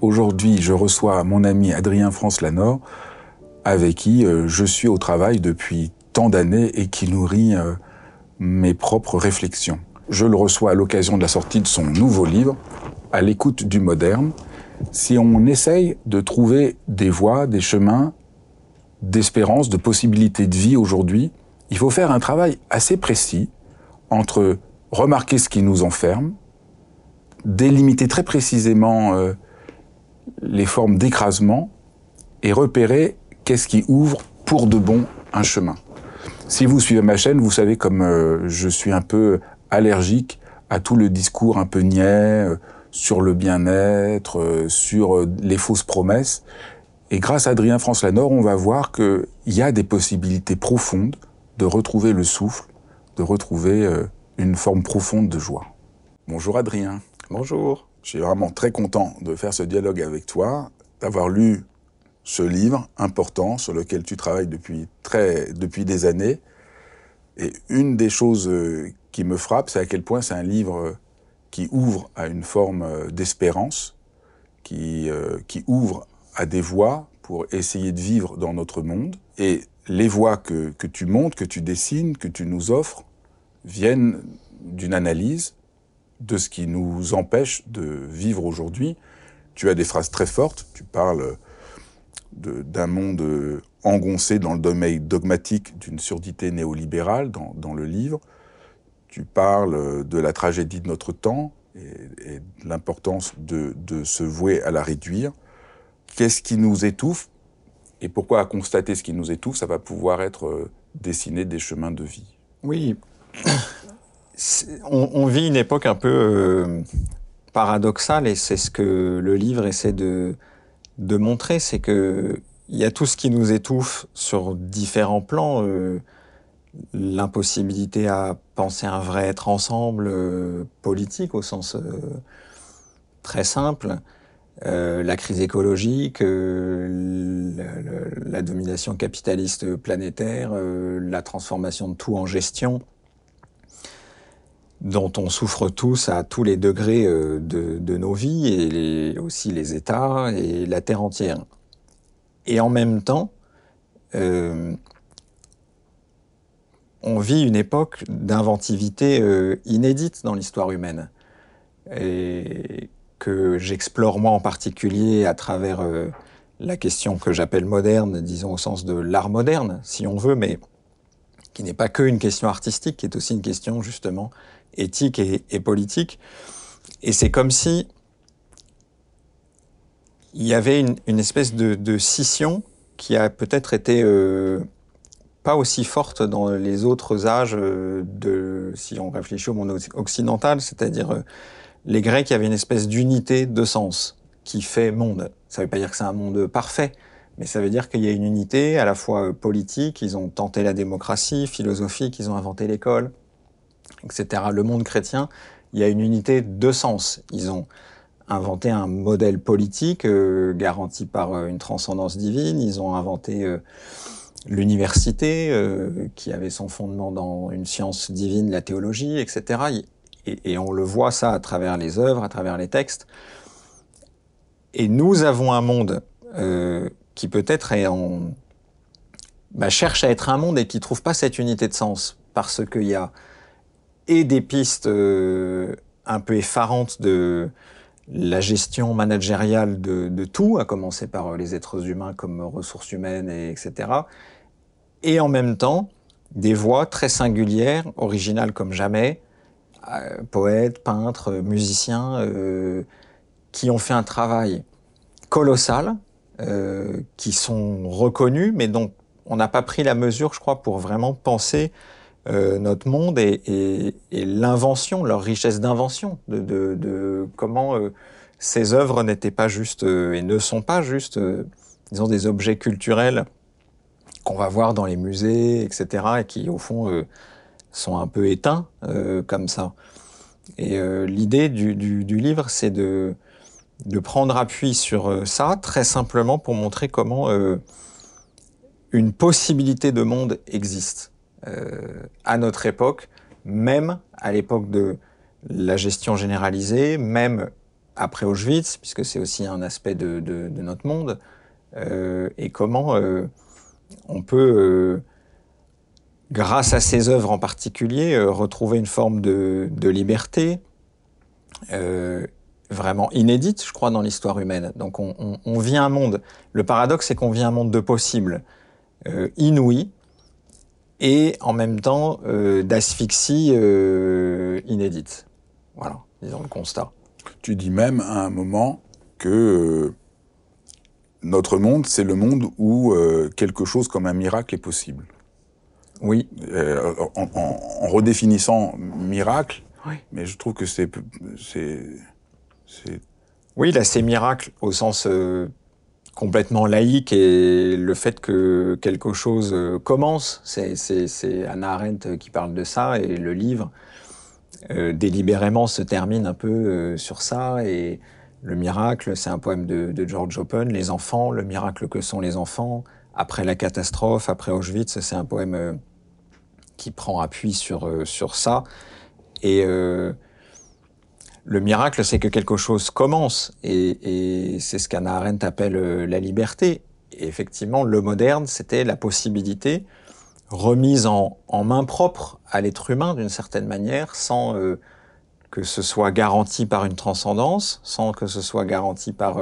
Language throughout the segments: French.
Aujourd'hui, je reçois mon ami Adrien France Lanor, avec qui euh, je suis au travail depuis tant d'années et qui nourrit euh, mes propres réflexions. Je le reçois à l'occasion de la sortie de son nouveau livre, À l'écoute du moderne. Si on essaye de trouver des voies, des chemins d'espérance, de possibilités de vie aujourd'hui, il faut faire un travail assez précis entre remarquer ce qui nous enferme, délimiter très précisément euh, les formes d'écrasement et repérer qu'est-ce qui ouvre pour de bon un chemin. Si vous suivez ma chaîne, vous savez comme euh, je suis un peu allergique à tout le discours un peu niais euh, sur le bien-être, euh, sur les fausses promesses. Et grâce à Adrien France Lanor, on va voir qu'il y a des possibilités profondes de retrouver le souffle, de retrouver une forme profonde de joie. Bonjour Adrien. Bonjour. Je suis vraiment très content de faire ce dialogue avec toi, d'avoir lu ce livre important sur lequel tu travailles depuis, très, depuis des années. Et une des choses euh, qui me frappe, c'est à quel point c'est un livre euh, qui ouvre à une forme euh, d'espérance, qui, qui ouvre à des voies pour essayer de vivre dans notre monde. Et les voies que, que tu montres, que tu dessines, que tu nous offres, viennent d'une analyse de ce qui nous empêche de vivre aujourd'hui. Tu as des phrases très fortes, tu parles d'un monde engoncé dans le domaine dogmatique d'une surdité néolibérale dans, dans, le livre. Tu parles de la tragédie de notre temps et, et de l'importance de, de, se vouer à la réduire. Qu'est-ce qui nous étouffe et pourquoi à constater ce qui nous étouffe, ça va pouvoir être euh, dessiner des chemins de vie? Oui, on, vit une époque un peu euh, paradoxale et c'est ce que le livre essaie de, montrer, c'est que il y a tout ce qui nous étouffe sur différents plans. Euh, l'impossibilité à penser un vrai être ensemble euh, politique au sens très simple, la crise écologique, la, domination capitaliste planétaire, la transformation de tout en gestion dont on souffre tous à tous les degrés euh, de, nos vies, et aussi les États et la Terre entière. Et en même temps, euh, on vit une époque d'inventivité euh, inédite dans l'histoire humaine, et que j'explore moi en particulier à travers la question que j'appelle moderne, disons au sens de l'art moderne, si on veut, mais qui n'est pas que une question artistique, qui est aussi une question justement éthique et, politique. Et c'est comme si il y avait une, espèce de, scission qui a peut-être été euh, pas aussi forte dans les autres âges euh, de, si on réfléchit au monde occidental, c'est-à-dire euh, les Grecs, il y avait une espèce d'unité de sens qui fait monde. Ça ne veut pas dire que c'est un monde parfait, mais ça veut dire qu'il y a une unité à la fois politique, ils ont tenté la démocratie, philosophique, ils ont inventé l'école, etc. Le monde chrétien, il y a une unité de sens. Ils ont inventé un modèle politique euh, garanti par euh, une transcendance divine. Ils ont inventé euh, l'université qui avait son fondement dans une science divine, la théologie, etc. Et, on le voit ça à travers les œuvres, à travers les textes. Et nous avons un monde qui peut-être en, bah, cherche à être un monde et qui trouve pas cette unité de sens parce qu'il y a et des pistes euh, un peu effarantes de la gestion managériale de, tout, à commencer par euh, les êtres humains comme ressources humaines, et etc. Et en même temps, des voix très singulières, originales comme jamais, euh, poètes, peintres, musiciens, qui ont fait un travail colossal, qui sont reconnus, mais dont on n'a pas pris la mesure, je crois, pour vraiment penser notre monde et, l'invention, leur richesse d'invention, de, comment ces œuvres n'étaient pas juste et ne sont pas juste, disons, des objets culturels qu'on va voir dans les musées, etc., et qui, au fond, sont un peu éteints euh, comme ça. Et euh, l'idée du, livre, c'est de, prendre appui sur euh, ça, très simplement pour montrer comment une possibilité de monde existe à notre époque, même à l'époque de la gestion généralisée, même après Auschwitz, puisque c'est aussi un aspect de, notre monde, et comment on peut grâce à ses œuvres en particulier, euh, retrouver une forme de, liberté euh, vraiment inédite, je crois, dans l'histoire humaine. Donc on, vit un monde, le paradoxe c'est qu'on vit un monde de possibles euh, inouïs et en même temps d'asphyxie inédite. Voilà, disons le constat. Tu dis même à un moment que notre monde, c'est le monde où quelque chose comme un miracle est possible. Oui. Euh, en, redéfinissant miracle, mais je trouve que c'est... Oui, là, c'est miracle au sens euh, complètement laïque et le fait que quelque chose euh, commence, c'est Anna Arendt qui parle de ça et le livre délibérément se termine un peu sur ça et le miracle, c'est un poème de, George Open, les enfants, le miracle que sont les enfants, après la catastrophe, après Auschwitz, c'est un poème qui prend appui sur, euh, sur ça. Et euh, le miracle, c'est que quelque chose commence. Et, c'est ce qu'Anna Arendt appelle euh, la liberté. Et effectivement, le moderne, c'était la possibilité remise en, main propre à l'être humain d'une certaine manière, sans que ce soit garanti par une transcendance, sans que ce soit garanti par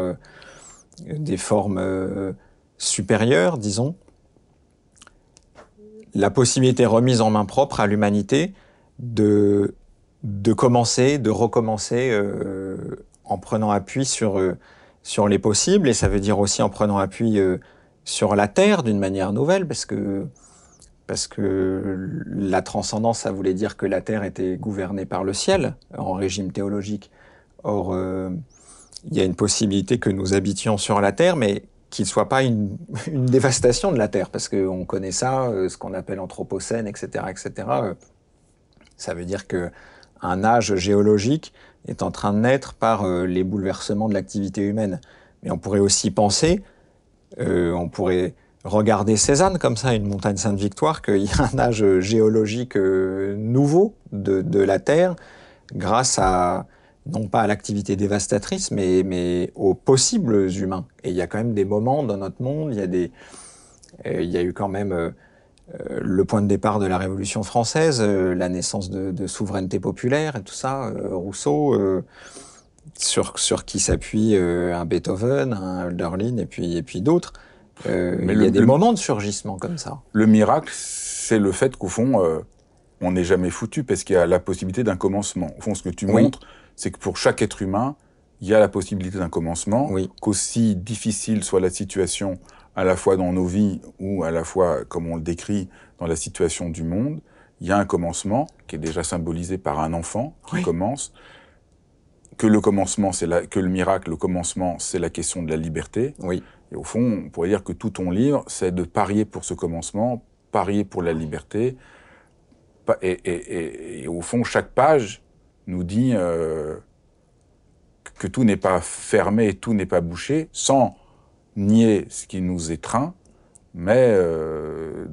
des formes supérieures, disons, la possibilité remise en main propre à l'humanité de, de commencer, de recommencer euh, en prenant appui sur, euh, sur les possibles, et ça veut dire aussi en prenant appui euh, sur la Terre d'une manière nouvelle, parce que, parce que la transcendance, ça voulait dire que la Terre était gouvernée par le ciel, en régime théologique. Or, il y a une possibilité que nous habitions sur la Terre, mais qu'il ne soit pas une, dévastation de la Terre, parce qu'on connaît ça, euh, ce qu'on appelle anthropocène, etc., etc. Euh, ça veut dire que un âge géologique est en train de naître par euh, les bouleversements de l'activité humaine. Mais on pourrait aussi penser, on pourrait regarder Cézanne comme ça, une montagne Sainte-Victoire, qu'il y a un âge géologique nouveau de, de, la Terre grâce à non pas à l'activité dévastatrice, mais, mais aux possibles humains. Et il y a quand même des moments dans notre monde, il y a, des, euh, il y a eu quand même euh, euh, le point de départ de la Révolution française, la naissance de, souveraineté populaire et tout ça, Rousseau, sur, sur qui s'appuie un Beethoven, un Hölderlin et puis, et puis d'autres. mais il y a des moments de surgissement comme ça. Le miracle, c'est le fait qu'au fond, on n'est jamais foutu parce qu'il y a la possibilité d'un commencement. Au fond, ce que tu montres, c'est que pour chaque être humain, il y a la possibilité d'un commencement, qu'aussi difficile soit la situation, à la fois dans nos vies ou à la fois, comme on le décrit, dans la situation du monde, il y a un commencement qui est déjà symbolisé par un enfant qui commence, que le commencement, c'est que le miracle, le commencement, c'est la question de la liberté. Oui. Et au fond, on pourrait dire que tout ton livre, c'est de parier pour ce commencement, parier pour la liberté, et au fond, chaque page nous dit euh, que tout n'est pas fermé, tout n'est pas bouché, sans nier ce qui nous étreint, mais euh,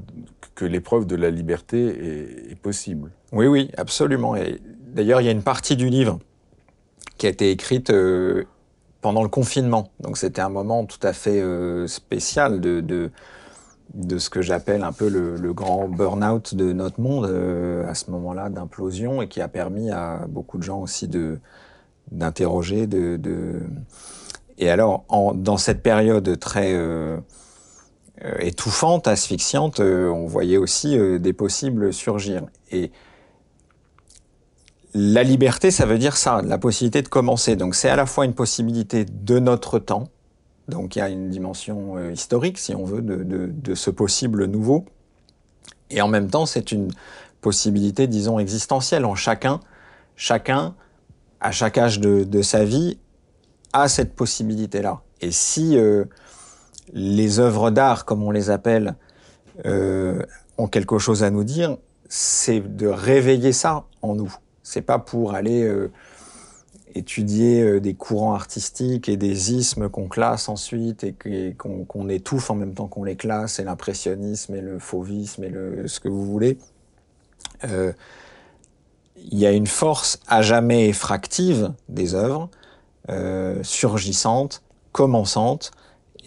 que l'épreuve de la liberté est, possible. Oui, oui, absolument. Et d'ailleurs, il y a une partie du livre qui a été écrite euh, pendant le confinement. Donc c'était un moment tout à fait spécial de de ce que j'appelle un peu le, grand burn-out de notre monde euh, à ce moment-là d'implosion et qui a permis à beaucoup de gens aussi de d'interroger de, et alors en, dans cette période très euh, étouffante, asphyxiante, on voyait aussi des possibles surgir. Et la liberté, ça veut dire ça, la possibilité de commencer. Donc c'est à la fois une possibilité de notre temps, donc il y a une dimension euh, historique, si on veut, de, ce possible nouveau, et en même temps c'est une possibilité, disons, existentielle en chacun. Chacun, à chaque âge de, sa vie, cette possibilité-là. Et si euh, les œuvres d'art, comme on les appelle, euh, ont quelque chose à nous dire, c'est de réveiller ça en nous. C'est pas pour aller euh, étudier des courants artistiques et des ismes qu'on classe ensuite et qu'on étouffe en même temps qu'on les classe, et l'impressionnisme et le fauvisme et le, ce que vous voulez. Il y a une force à jamais effractive des œuvres, surgissantes, commençantes,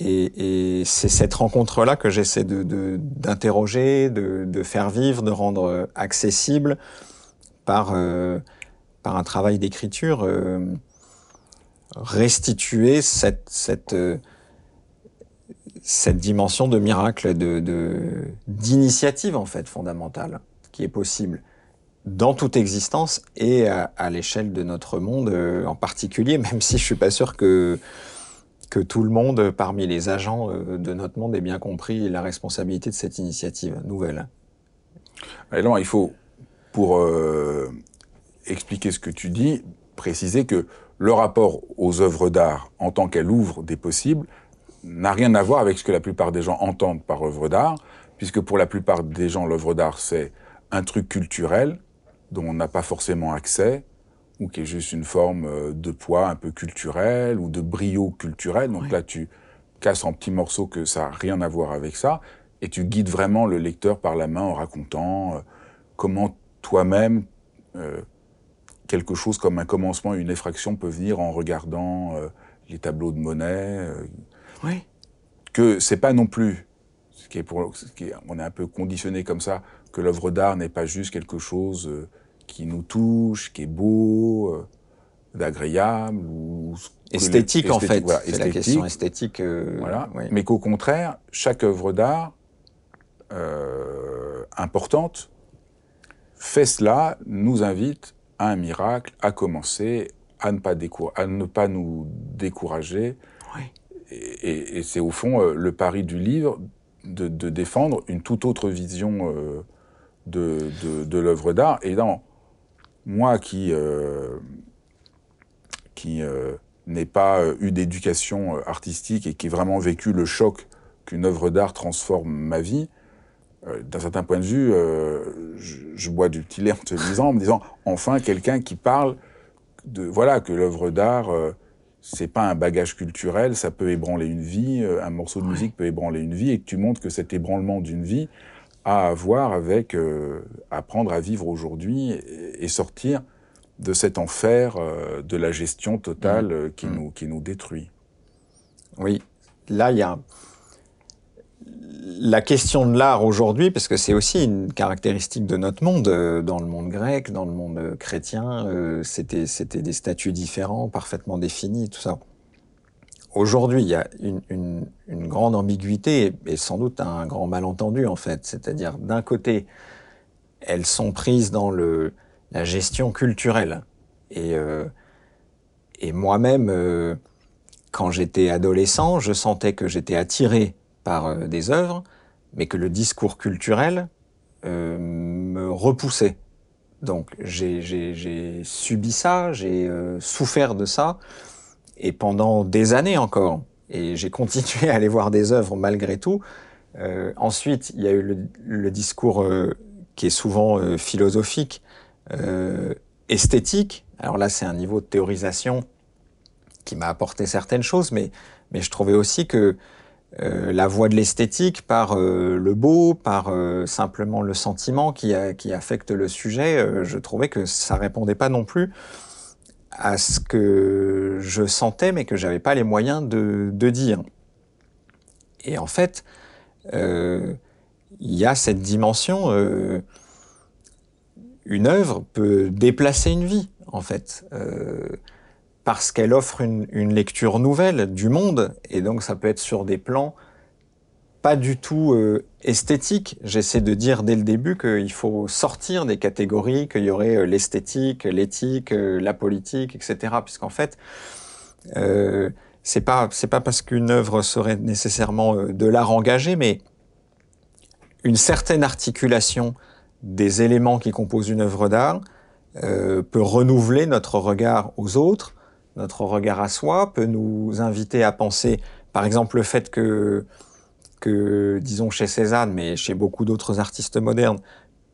et, c'est cette rencontre-là que j'essaie d'interroger, de, de, faire vivre, de rendre accessible par, euh, par un travail d'écriture, euh, restituer cette, cette, euh, cette dimension de miracle, de, d'initiative en fait fondamentale qui est possible dans toute existence et à, l'échelle de notre monde en particulier, même si je suis pas sûr que que tout le monde parmi les agents de notre monde ait bien compris la responsabilité de cette initiative nouvelle. Alors, il faut pour euh, expliquer ce que tu dis, préciser que le rapport aux œuvres d'art en tant qu'elles ouvrent des possibles n'a rien à voir avec ce que la plupart des gens entendent par œuvre d'art, puisque pour la plupart des gens, l'œuvre d'art, c'est un truc culturel dont on n'a pas forcément accès, ou qui est juste une forme euh, de poids un peu culturel, ou de brio culturel. Donc là, tu casses en petits morceaux que ça n'a rien à voir avec ça, et tu guides vraiment le lecteur par la main en racontant euh, comment toi-même, euh, quelque chose comme un commencement, une effraction peut venir en regardant euh, les tableaux de Monet. Euh, oui. Que c'est pas non plus, ce qui est pour, on est un peu conditionné comme ça, que l'œuvre d'art n'est pas juste quelque chose qui nous touche, qui est beau, d'agréable ou esthétique en fait. c'est la question esthétique. voilà. Mais qu'au contraire, chaque œuvre d'art importante fait cela nous invite à un miracle, à commencer, à ne pas, à ne pas nous décourager. Et, c'est au fond euh, le pari du livre de, défendre une toute autre vision euh, de, de, l'œuvre d'art. Et dans moi qui, euh, qui n'ai pas eu d'éducation artistique et qui ai vraiment vécu le choc qu'une œuvre d'art transforme ma vie, euh, d'un certain point de vue, euh, je, bois du petit lait en te disant, en me disant, enfin quelqu'un qui parle de, voilà, que l'œuvre d'art, euh, c'est pas un bagage culturel, ça peut ébranler une vie, un morceau de musique peut ébranler une vie, et que tu montres que cet ébranlement d'une vie a à voir avec apprendre à vivre aujourd'hui et, sortir de cet enfer de la gestion totale mmh. qui, mmh. Nous, qui nous détruit. Oui, là, il y a la question de l'art aujourd'hui, parce que c'est aussi une caractéristique de notre monde, euh, dans le monde grec, dans le monde euh, chrétien, euh, c'était c'était des statuts différents, parfaitement définis, tout ça. Aujourd'hui, il y a une, grande ambiguïté et sans doute un grand malentendu en fait. C'est-à-dire, d'un côté, elles sont prises dans la gestion culturelle. Et, et moi-même, quand j'étais adolescent, je sentais que j'étais attiré par euh, des œuvres, mais que le discours culturel euh, me repoussait. Donc j'ai subi ça, j'ai euh, souffert de ça, et pendant des années encore. Et j'ai continué à aller voir des œuvres malgré tout. ensuite, il y a eu le, discours qui est souvent philosophique, esthétique. Alors là, c'est un niveau de théorisation qui m'a apporté certaines choses, mais, mais je trouvais aussi que euh, la voie de l'esthétique par euh, le beau, par euh, simplement le sentiment qui, qui affecte le sujet, je trouvais que ça répondait pas non plus à ce que je sentais mais que j'avais pas les moyens de, de, dire. Et en fait, il y a cette dimension, une œuvre peut déplacer une vie en fait parce qu'elle offre une, lecture nouvelle du monde, et donc ça peut être sur des plans pas du tout euh, esthétique. J'essaie de dire dès le début qu'il faut sortir des catégories, qu'il y aurait euh, l'esthétique, l'éthique, euh, la politique, etc. Puisqu'en fait, c'est pas c'est pas parce qu'une œuvre serait nécessairement de l'art engagé, mais une certaine articulation des éléments qui composent une œuvre d'art peut renouveler notre regard aux autres, notre regard à soi, peut nous inviter à penser, par exemple, le fait que que, disons, chez Cézanne, mais chez beaucoup d'autres artistes modernes,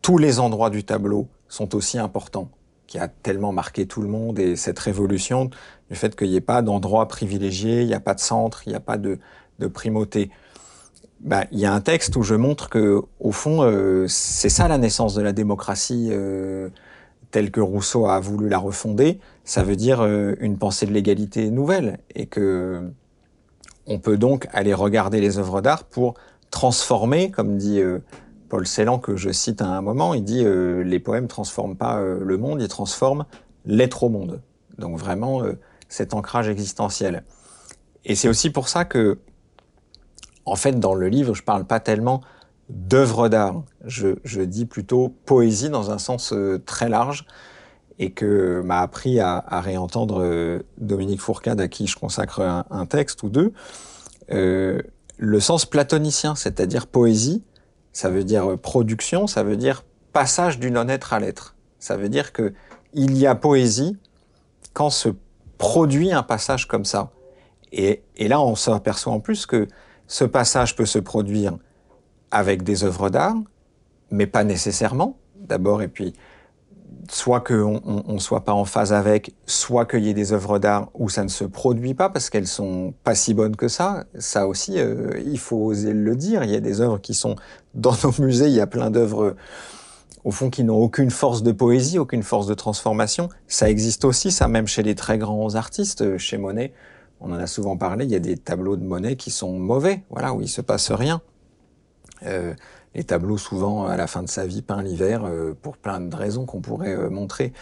tous les endroits du tableau sont aussi importants, qui a tellement marqué tout le monde, et cette révolution du fait qu'il n'y ait pas d'endroit privilégié, il n'y a pas de centre, il n'y a pas de, de primauté. Bah, il y a un texte où je montre que, au fond, euh, c'est ça la naissance de la démocratie euh, telle que Rousseau a voulu la refonder. Ça veut dire euh, une pensée de l'égalité nouvelle, et que on peut donc aller regarder les œuvres d'art pour transformer, comme dit euh, Paul Celan, que je cite à un moment, il dit euh, les poèmes transforment pas euh, le monde, ils transforment l'être au monde. Donc vraiment cet ancrage existentiel. Et c'est aussi pour ça que, en fait, dans le livre, je parle pas tellement d'œuvres d'art. Je, dis plutôt poésie dans un sens très large et que m'a appris à, réentendre euh, Dominique Fourcade, à qui je consacre un, un texte ou deux, euh, le sens platonicien, c'est-à-dire poésie, ça veut dire production, ça veut dire passage du non-être à l'être. Ça veut dire que il y a poésie quand se produit un passage comme ça. Et, et là, on s'aperçoit en plus que ce passage peut se produire avec des œuvres d'art, mais pas nécessairement, d'abord, et puis soit qu'on ne soit pas en phase avec, soit qu'il y ait des œuvres d'art où ça ne se produit pas parce qu'elles sont pas si bonnes que ça. Ça aussi, euh, il faut oser le dire. Il y a des œuvres qui sont dans nos musées. Il y a plein d'œuvres au fond qui n'ont aucune force de poésie, aucune force de transformation. Ça existe aussi, ça même chez les très grands artistes, chez Monet. On en a souvent parlé. Il y a des tableaux de Monet qui sont mauvais, voilà, où il se passe rien. Euh, les tableaux souvent à la fin de sa vie peints l'hiver euh, pour plein de raisons qu'on pourrait euh, montrer.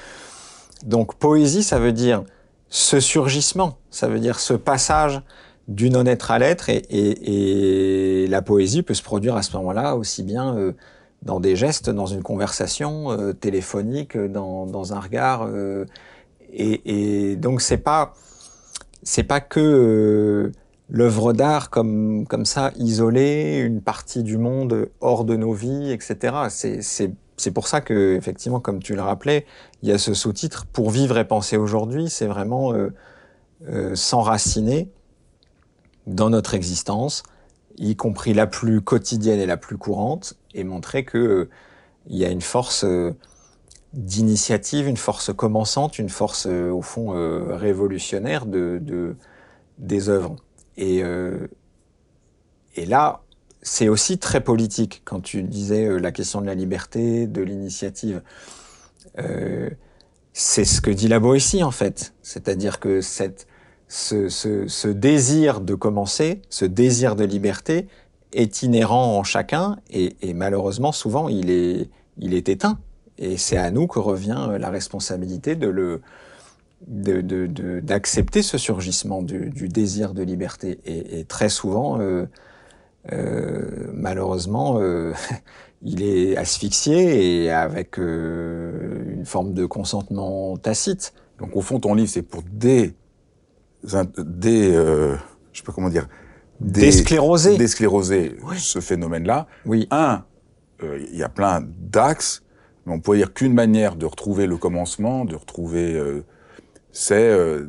Donc poésie, ça veut dire ce surgissement, ça veut dire ce passage du non-être à l'être et, et, et, la poésie peut se produire à ce moment-là aussi bien euh, dans des gestes, dans une conversation téléphonique, dans, dans, un regard. Et, et, donc c'est pas c'est pas que l'œuvre d'art comme, comme ça, isolée, une partie du monde hors de nos vies, etc. C'est pour ça que, effectivement, comme tu le rappelais, il y a ce sous-titre Pour vivre et penser aujourd'hui, c'est vraiment euh, euh, s'enraciner dans notre existence, y compris la plus quotidienne et la plus courante, et montrer que euh, il y a une force euh, d'initiative, une force commençante, une force, euh, au fond, révolutionnaire de, de, des œuvres. Et, euh, et là, c'est aussi très politique quand tu disais euh, la question de la liberté, de l'initiative. Euh, c'est ce que dit la Boétie en fait, c'est-à-dire que cette, ce, ce, ce, désir de commencer, ce désir de liberté est inhérent en chacun et, et malheureusement souvent il est, il est éteint. Et c'est à nous que revient la responsabilité de le, d'accepter de, de, ce surgissement du, du, désir de liberté. Et, et très souvent, euh, euh, malheureusement, euh, il est asphyxié et avec euh, une forme de consentement tacite. Donc au fond, ton livre, c'est pour des... des euh, je sais pas comment dire... Déscléroser. Déscléroser oui. ce phénomène-là. Oui. Un, euh, il y a plein d'axes, mais on pourrait dire qu'une manière de retrouver le commencement, de retrouver euh, c'est euh,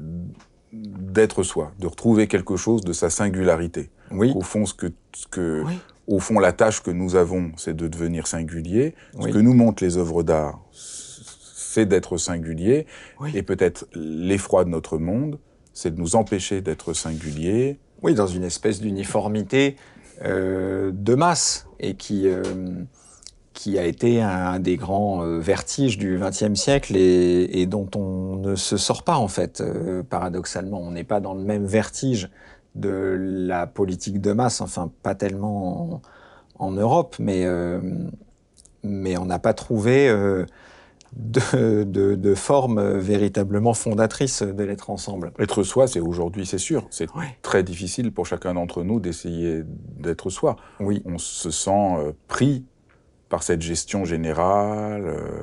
d'être soi, de retrouver quelque chose de sa singularité. Oui. Au fond, ce que, ce que oui. au fond, la tâche que nous avons, c'est de devenir singulier. Oui. Ce que nous montrent les œuvres d'art, c'est d'être singulier. Et peut-être l'effroi de notre monde, c'est de nous empêcher d'être singulier. Oui, dans une espèce d'uniformité euh, de masse et qui euh, qui a été un des grands euh, vertiges du XXe siècle et, et, dont on ne se sort pas en fait. Euh, paradoxalement, on n'est pas dans le même vertige de la politique de masse, enfin pas tellement en, en Europe, mais euh, mais on n'a pas trouvé euh, de, de, de formes véritablement fondatrices de l'être ensemble. Être soi, c'est aujourd'hui, c'est sûr. C'est très difficile pour chacun d'entre nous d'essayer d'être soi. Oui, On se sent pris par cette gestion générale. euh,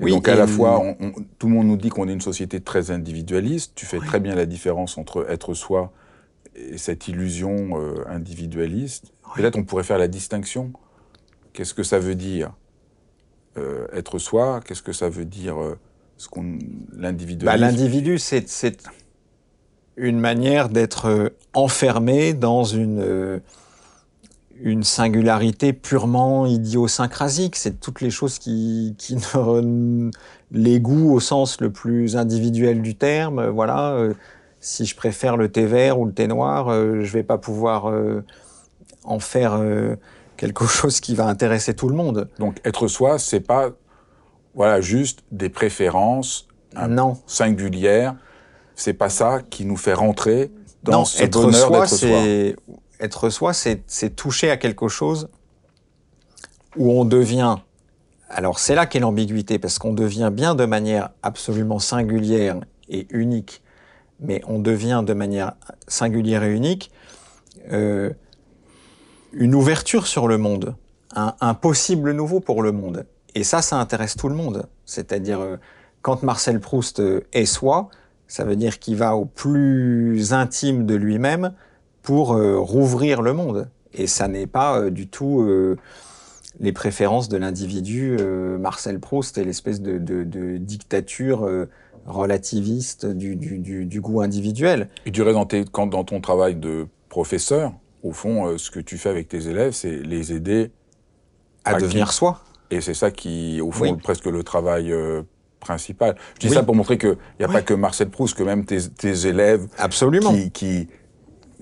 Oui, donc à la fois, on- on- tout le monde nous dit qu'on est une société très individualiste. Tu fais Oui. très bien la différence entre être soi et cette illusion euh, individualiste. Oui. Peut-être on pourrait faire la distinction. Qu'est-ce que ça veut dire euh, être soi? Qu'est-ce que ça veut dire euh, ce qu'on bah, l'individualisme l'individu, c'est une manière d'être enfermé dans une, une singularité purement idiosyncrasique. C'est toutes les choses qui, qui ne... Les goûts au sens le plus individuel du terme, voilà. euh, si je préfère le thé vert ou le thé noir, euh, je vais pas pouvoir euh, en faire euh, quelque chose qui va intéresser tout le monde. Donc être soi, c'est pas voilà juste des préférences. Non. singulières. C'est pas ça qui nous fait rentrer dans non, ce être bonheur d'être soi. Être soi, c'est toucher à quelque chose où on devient. Alors c'est là qu'est l'ambiguïté, parce qu'on devient bien de manière absolument singulière et unique, mais on devient de manière singulière et unique euh, une ouverture sur le monde, un, un possible nouveau pour le monde. Et ça, ça intéresse tout le monde. C'est-à-dire, euh, quand Marcel Proust euh, est soi, ça veut dire qu'il va au plus intime de lui-même pour euh, rouvrir le monde. Et ça n'est pas euh, du tout euh, les préférences de l'individu euh, Marcel Proust et l'espèce de, de- de dictature euh, relativiste du, du- du- du goût individuel. Et tu dirais dans, tes- quand, dans ton travail de professeur, au fond, euh, ce que tu fais avec tes élèves, c'est les aider. À À devenir qui soi. Et c'est ça qui, au fond, Oui. presque le travail euh, principal. Je dis Oui. ça pour montrer qu'il n'y a Oui. pas que Marcel Proust, que même tes, tes élèves Absolument. qui, qui,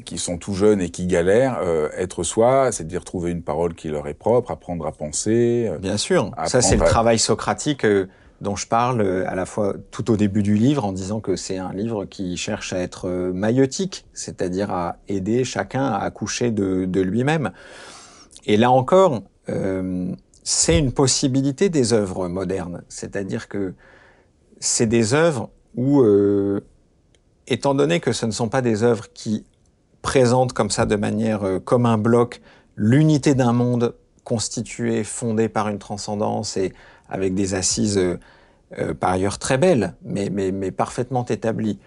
qui sont tout jeunes et qui galèrent, euh, être soi, c'est dire trouver une parole qui leur est propre, apprendre à penser. euh, Bien sûr. Ça, c'est le à- travail socratique euh, dont je parle à la fois tout au début du livre en disant que c'est un livre qui cherche à être maïotique, c'est-à-dire à aider chacun à accoucher de, de lui-même. Et là encore, c'est une possibilité des œuvres modernes. C'est-à-dire que c'est des œuvres où, étant donné que ce ne sont pas des œuvres qui présentent comme ça de manière, euh, comme un bloc, l'unité d'un monde constitué, fondé par une transcendance et avec des assises euh, euh, par ailleurs très belles, mais, mais, mais parfaitement établies.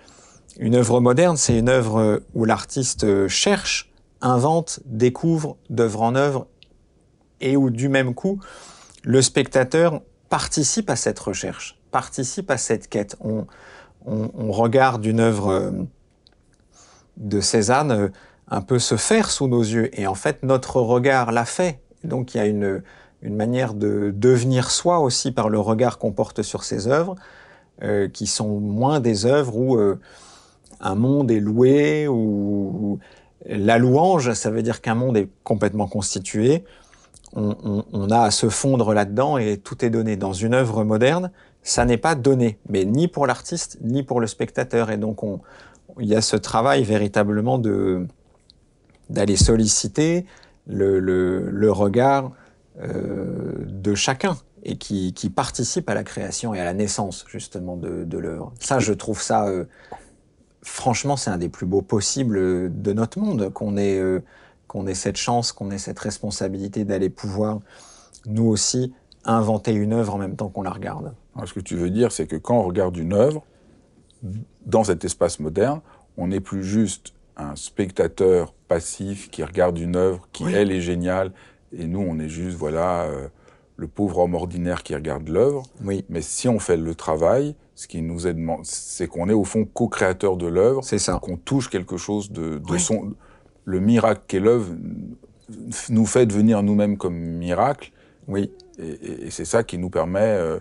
Une œuvre moderne, c'est une œuvre où l'artiste cherche, invente, découvre d'œuvre en œuvre, et où du même coup, le spectateur participe à cette recherche, participe à cette quête. On, on, on regarde une œuvre de Cézanne euh, un peu se faire sous nos yeux, et en fait, notre regard l'a fait. Donc il y a une, une manière de devenir soi aussi par le regard qu'on porte sur ces œuvres, euh, qui sont moins des œuvres où euh, un monde est loué, ou la louange, ça veut dire qu'un monde est complètement constitué. On, on- on a à se fondre là-dedans et tout est donné. Dans une œuvre moderne, ça n'est pas donné, mais ni pour l'artiste, ni pour le spectateur. Et donc, on, il y a ce travail véritablement de d'aller solliciter le, le, regard euh, de chacun et qui, qui participe à la création et à la naissance justement de, l'œuvre. Ça, je trouve ça, euh, franchement, c'est un des plus beaux possibles de notre monde, qu'on ait, euh, qu'on ait cette chance, qu'on ait cette responsabilité d'aller pouvoir, nous aussi, inventer une œuvre en même temps qu'on la regarde. Ce que tu veux dire, c'est que quand on regarde une œuvre, dans cet espace moderne, on n'est plus juste un spectateur passif qui regarde une œuvre qui, Oui. elle, est géniale, et nous, on est juste, voilà, euh, le pauvre homme ordinaire qui regarde l'œuvre. Oui, Mais si on fait le travail, ce qui nous demandé, c'est qu'on est au fond co-créateur de l'œuvre, c'est ça. qu'on touche quelque chose de, de Oui. son. Le miracle qu'est l'œuvre nous fait devenir nous-mêmes comme miracle. Oui, Et, et- et c'est ça qui nous permet. euh,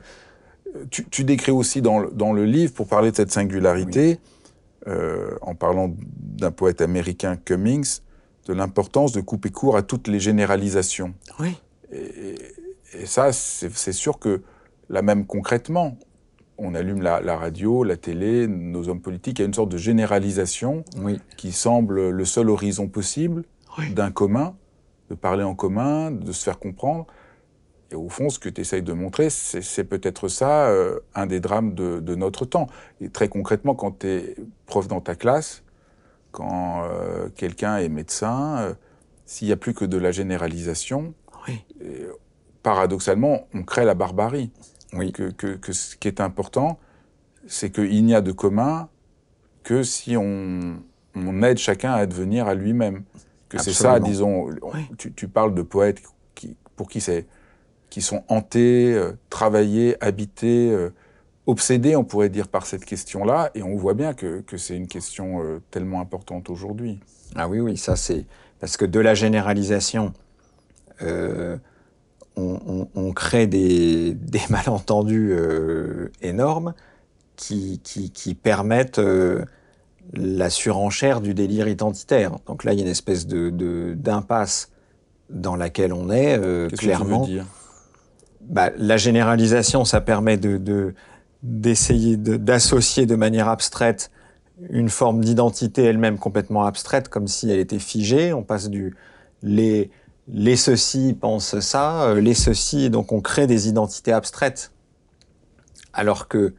tu, tu décris aussi dans, le- dans le livre, pour parler de cette singularité, euh, en parlant d'un poète américain Cummings, de l'importance de couper court à toutes les généralisations. oui, Et, ça, c'est c'est sûr que, là même concrètement, on allume la, la radio, la télé, nos hommes politiques, il y a une sorte de généralisation oui, qui semble le seul horizon possible Oui. d'un commun, de parler en commun, de se faire comprendre. Et au fond, ce que tu essayes de montrer, c'est peut-être ça, euh, un des drames de, de, notre temps. Et très concrètement, quand tu es prof dans ta classe, quand euh, quelqu'un est médecin, euh, s'il n'y a plus que de la généralisation, oui. paradoxalement, on crée la barbarie. Oui. Que, que, que ce qui est important, c'est qu'il n'y a de commun que si on, on, aide chacun à devenir à lui-même. Que c'est ça, disons. Oui. Tu, tu, parles de poètes qui, pour qui c'est qui sont hantés, euh, travaillés, habités, euh, obsédés, on pourrait dire, par cette question-là. Et on voit bien que, que c'est une question euh, tellement importante aujourd'hui. Ah oui, oui, ça c'est... Parce que de la généralisation, on, on, on, crée des, des malentendus énormes qui, qui, qui permettent la surenchère du délire identitaire. Donc là, il y a une espèce de d'impasse dans laquelle on est, euh, clairement. Que tu veux dire? Bah, la généralisation, ça permet de d'essayer d'associer de, manière abstraite une forme d'identité elle-même complètement abstraite, comme si elle était figée. On passe du les les ceux-ci pensent ça, euh, les ceux-ci, donc on crée des identités abstraites, alors que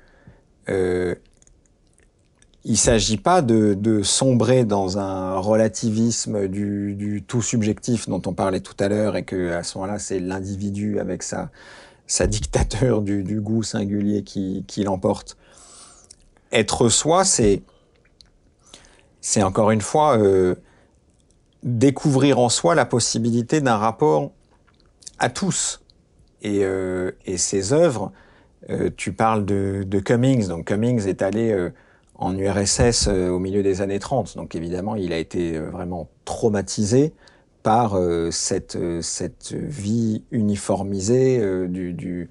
euh, il s'agit pas de, sombrer dans un relativisme du, tout subjectif dont on parlait tout à l'heure et que à ce moment-là c'est l'individu avec sa sa dictateur du, goût singulier qui, l'emporte. Être soi, c'est c'est encore une fois euh, découvrir en soi la possibilité d'un rapport à tous. Et, euh, et ces œuvres, euh, tu parles de, de, Cummings, donc Cummings est allé euh, en URSS euh, au milieu des années 30, donc évidemment il a été vraiment traumatisé par euh, cette, euh, cette vie uniformisée euh, du,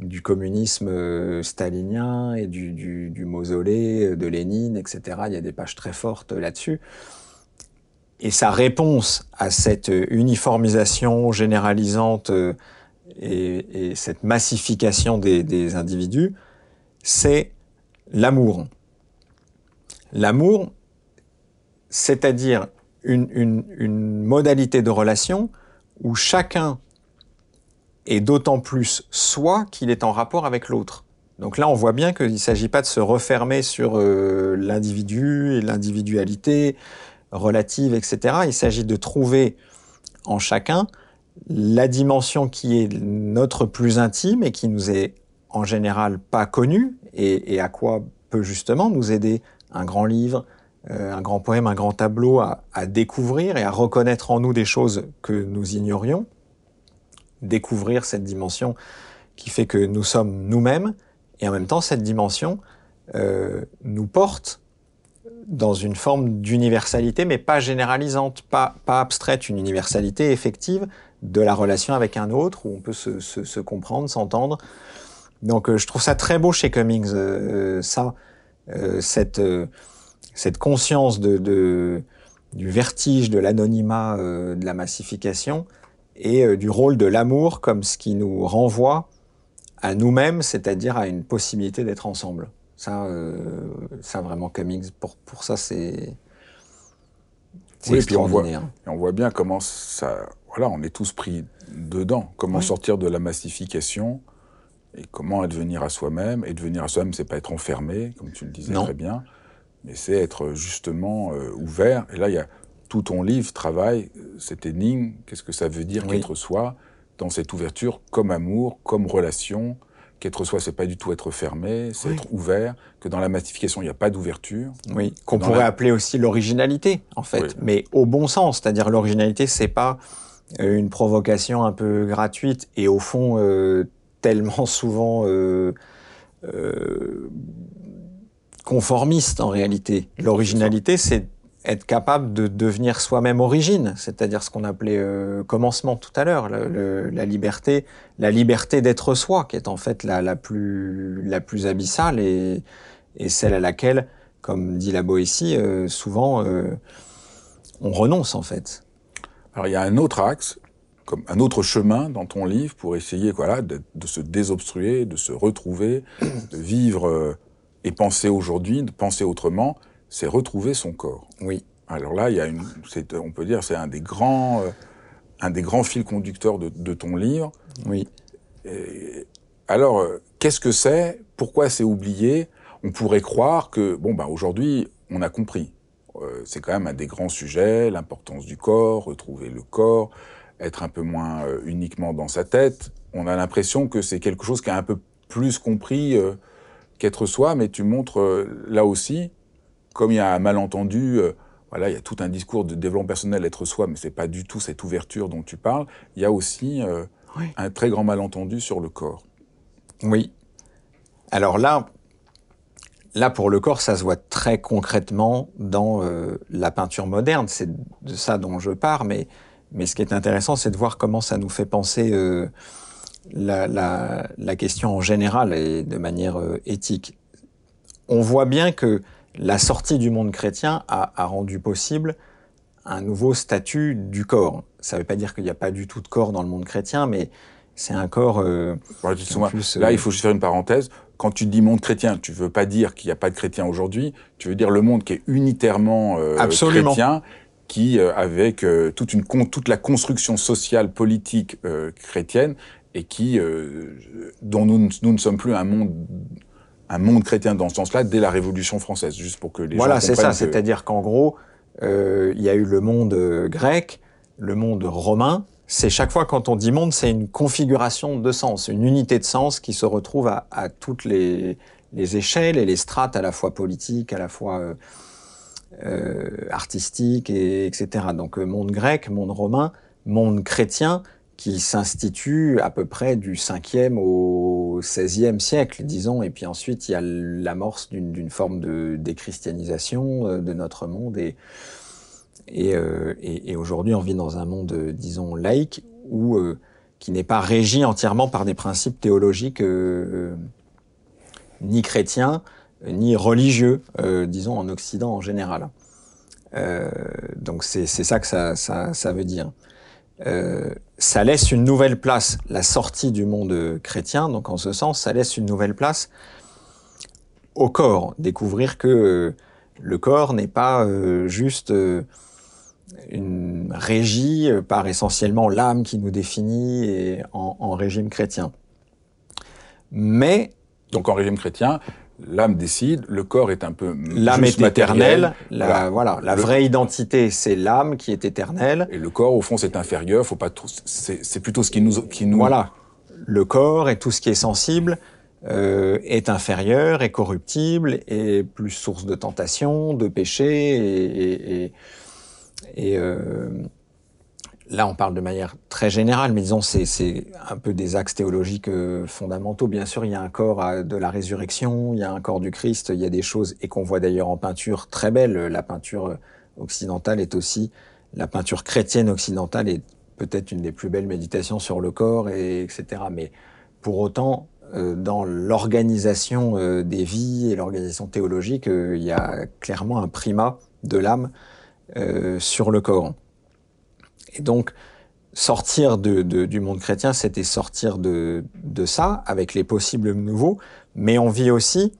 du, communisme stalinien et du, du, du, mausolée de Lénine, etc. Il y a des pages très fortes là-dessus. Et sa réponse à cette uniformisation généralisante et, et cette massification des, des individus, c'est l'amour. L'amour, c'est-à-dire une, modalité de relation où chacun est d'autant plus soi qu'il est en rapport avec l'autre. Donc là, on voit bien qu'il ne s'agit pas de se refermer sur euh, l'individu et l'individualité relative, etc. Il s'agit de trouver en chacun la dimension qui est notre plus intime et qui nous est en général pas connue et à quoi peut justement nous aider un grand livre, euh, un grand poème, un grand tableau à, à, découvrir et à reconnaître en nous des choses que nous ignorions, découvrir cette dimension qui fait que nous sommes nous-mêmes, et en même temps cette dimension euh, nous porte dans une forme d'universalité, mais pas généralisante, pas, pas abstraite, une universalité effective de la relation avec un autre, où on peut se, se, se comprendre, s'entendre. Donc euh, je trouve ça très beau chez Cummings, euh, ça, euh, cette cette conscience de, de, du vertige de l'anonymat euh, de la massification et euh, du rôle de l'amour comme ce qui nous renvoie à nous-mêmes, c'est-à-dire à une possibilité d'être ensemble. Ça, euh, ça vraiment Cummings, pour, pour ça, c'est oui, puis on voit, on voit bien comment ça, voilà, on est tous pris dedans. Comment oui. sortir de la massification et comment devenir à soi-même? Et devenir à soi-même, c'est pas être enfermé, comme tu le disais non. très bien mais c'est être justement euh, ouvert. Et là, il y a tout ton livre, travail, cette énigme, qu'est-ce que ça veut dire oui. qu'être soi, dans cette ouverture, comme amour, comme relation, qu'être soi, c'est pas du tout être fermé, c'est oui. être ouvert, que dans la massification, il n'y a pas d'ouverture. Oui, qu'on pourrait la... appeler aussi l'originalité, en fait, oui. mais au bon sens, c'est-à-dire l'originalité, c'est pas euh, une provocation un peu gratuite et au fond euh, tellement souvent euh, euh conformiste en réalité. L'originalité, c'est être capable de devenir soi-même origine, c'est-à-dire ce qu'on appelait euh, commencement tout à l'heure, la liberté, la liberté d'être soi, qui est en fait la, plus, la plus abyssale et, celle à laquelle, comme dit la Boétie, souvent on renonce en fait. Alors il y a un autre axe, comme un autre chemin dans ton livre pour essayer voilà, de, de se désobstruer, de se retrouver, de vivre et penser aujourd'hui, penser autrement, c'est retrouver son corps. Oui. Alors là, il y a une, on peut dire, c'est un des grands, euh, un des grands fils conducteurs de, de, ton livre. Oui. alors, qu'est-ce que c'est? Pourquoi c'est oublié? On pourrait croire que, bon, bah, aujourd'hui, on a compris. c'est quand même un des grands sujets, l'importance du corps, retrouver le corps, être un peu moins uniquement dans sa tête. On a l'impression que c'est quelque chose qui a un peu plus compris qu'être soi, mais tu montres là aussi, comme il y a un malentendu voilà, il y a tout un discours de développement personnel, être soi, mais c'est pas du tout cette ouverture dont tu parles. Il y a aussi euh, un très grand malentendu sur le corps. Oui. Alors là, là pour le corps, ça se voit très concrètement dans euh, la peinture moderne. C'est de ça dont je pars, mais, mais ce qui est intéressant, c'est de voir comment ça nous fait penser euh, la, la, la, question en général et de manière éthique. On voit bien que la sortie du monde chrétien a, rendu possible un nouveau statut du corps. Ça ne veut pas dire qu'il n'y a pas du tout de corps dans le monde chrétien, mais c'est un corps. Euh, là, il faut juste faire une parenthèse. Quand tu dis monde chrétien, tu veux pas dire qu'il n'y a pas de chrétiens aujourd'hui. Tu veux dire le monde qui est unitairement euh, chrétien, qui euh, avec toute une toute la construction sociale politique chrétienne et qui dont nous, nous ne sommes plus un monde un monde chrétien dans ce sens-là dès la Révolution française, juste pour que les voilà, gens Voilà, c'est ça. C'est-à-dire qu'en gros, euh, il y a eu le monde euh, grec, le monde romain. C'est chaque fois quand on dit monde, c'est une configuration de sens, une unité de sens qui se retrouve à, toutes les, échelles et les strates, à la fois politiques, à la fois euh, euh artistiques, et, etc. Donc monde grec, monde romain, monde chrétien, qui s'institue à peu près du 5e au 16e siècle, disons, et puis ensuite il y a l'amorce d'une forme de déchristianisation euh, de notre monde, et, euh, et, et, aujourd'hui on vit dans un monde, disons, laïque, où, euh, qui n'est pas régi entièrement par des principes théologiques ni chrétiens, ni religieux, disons, en Occident en général. donc c'est ça que ça, ça, veut dire. Euh, ça laisse une nouvelle place, la sortie du monde chrétien, donc en ce sens, ça laisse une nouvelle place au corps, découvrir que euh, le corps n'est pas euh, juste une régie par essentiellement l'âme qui nous définit en, régime chrétien. Mais donc en régime chrétien, l'âme décide, le corps est un peu l'âme est éternelle. La, voilà, la vraie identité, c'est l'âme qui est éternelle. Et le corps, au fond, c'est inférieur. Faut pas c'est plutôt ce qui nous, qui nous. Voilà, le corps et tout ce qui est sensible euh, est inférieur, est corruptible, et plus source de tentation, de péché et, et, et euh, là, on parle de manière très générale, mais disons, c'est un peu des axes théologiques euh, fondamentaux. Bien sûr, il y a un corps de la résurrection, il y a un corps du Christ, il y a des choses, et qu'on voit d'ailleurs en peinture très belle. La peinture occidentale est aussi, la peinture chrétienne occidentale est peut-être une des plus belles méditations sur le corps, et, etc. Mais pour autant, euh, dans l'organisation euh, des vies et l'organisation théologique, il y a clairement un primat de l'âme sur le corps. Et donc, sortir du monde chrétien, c'était sortir de, de ça, avec les possibles nouveaux, mais on vit aussi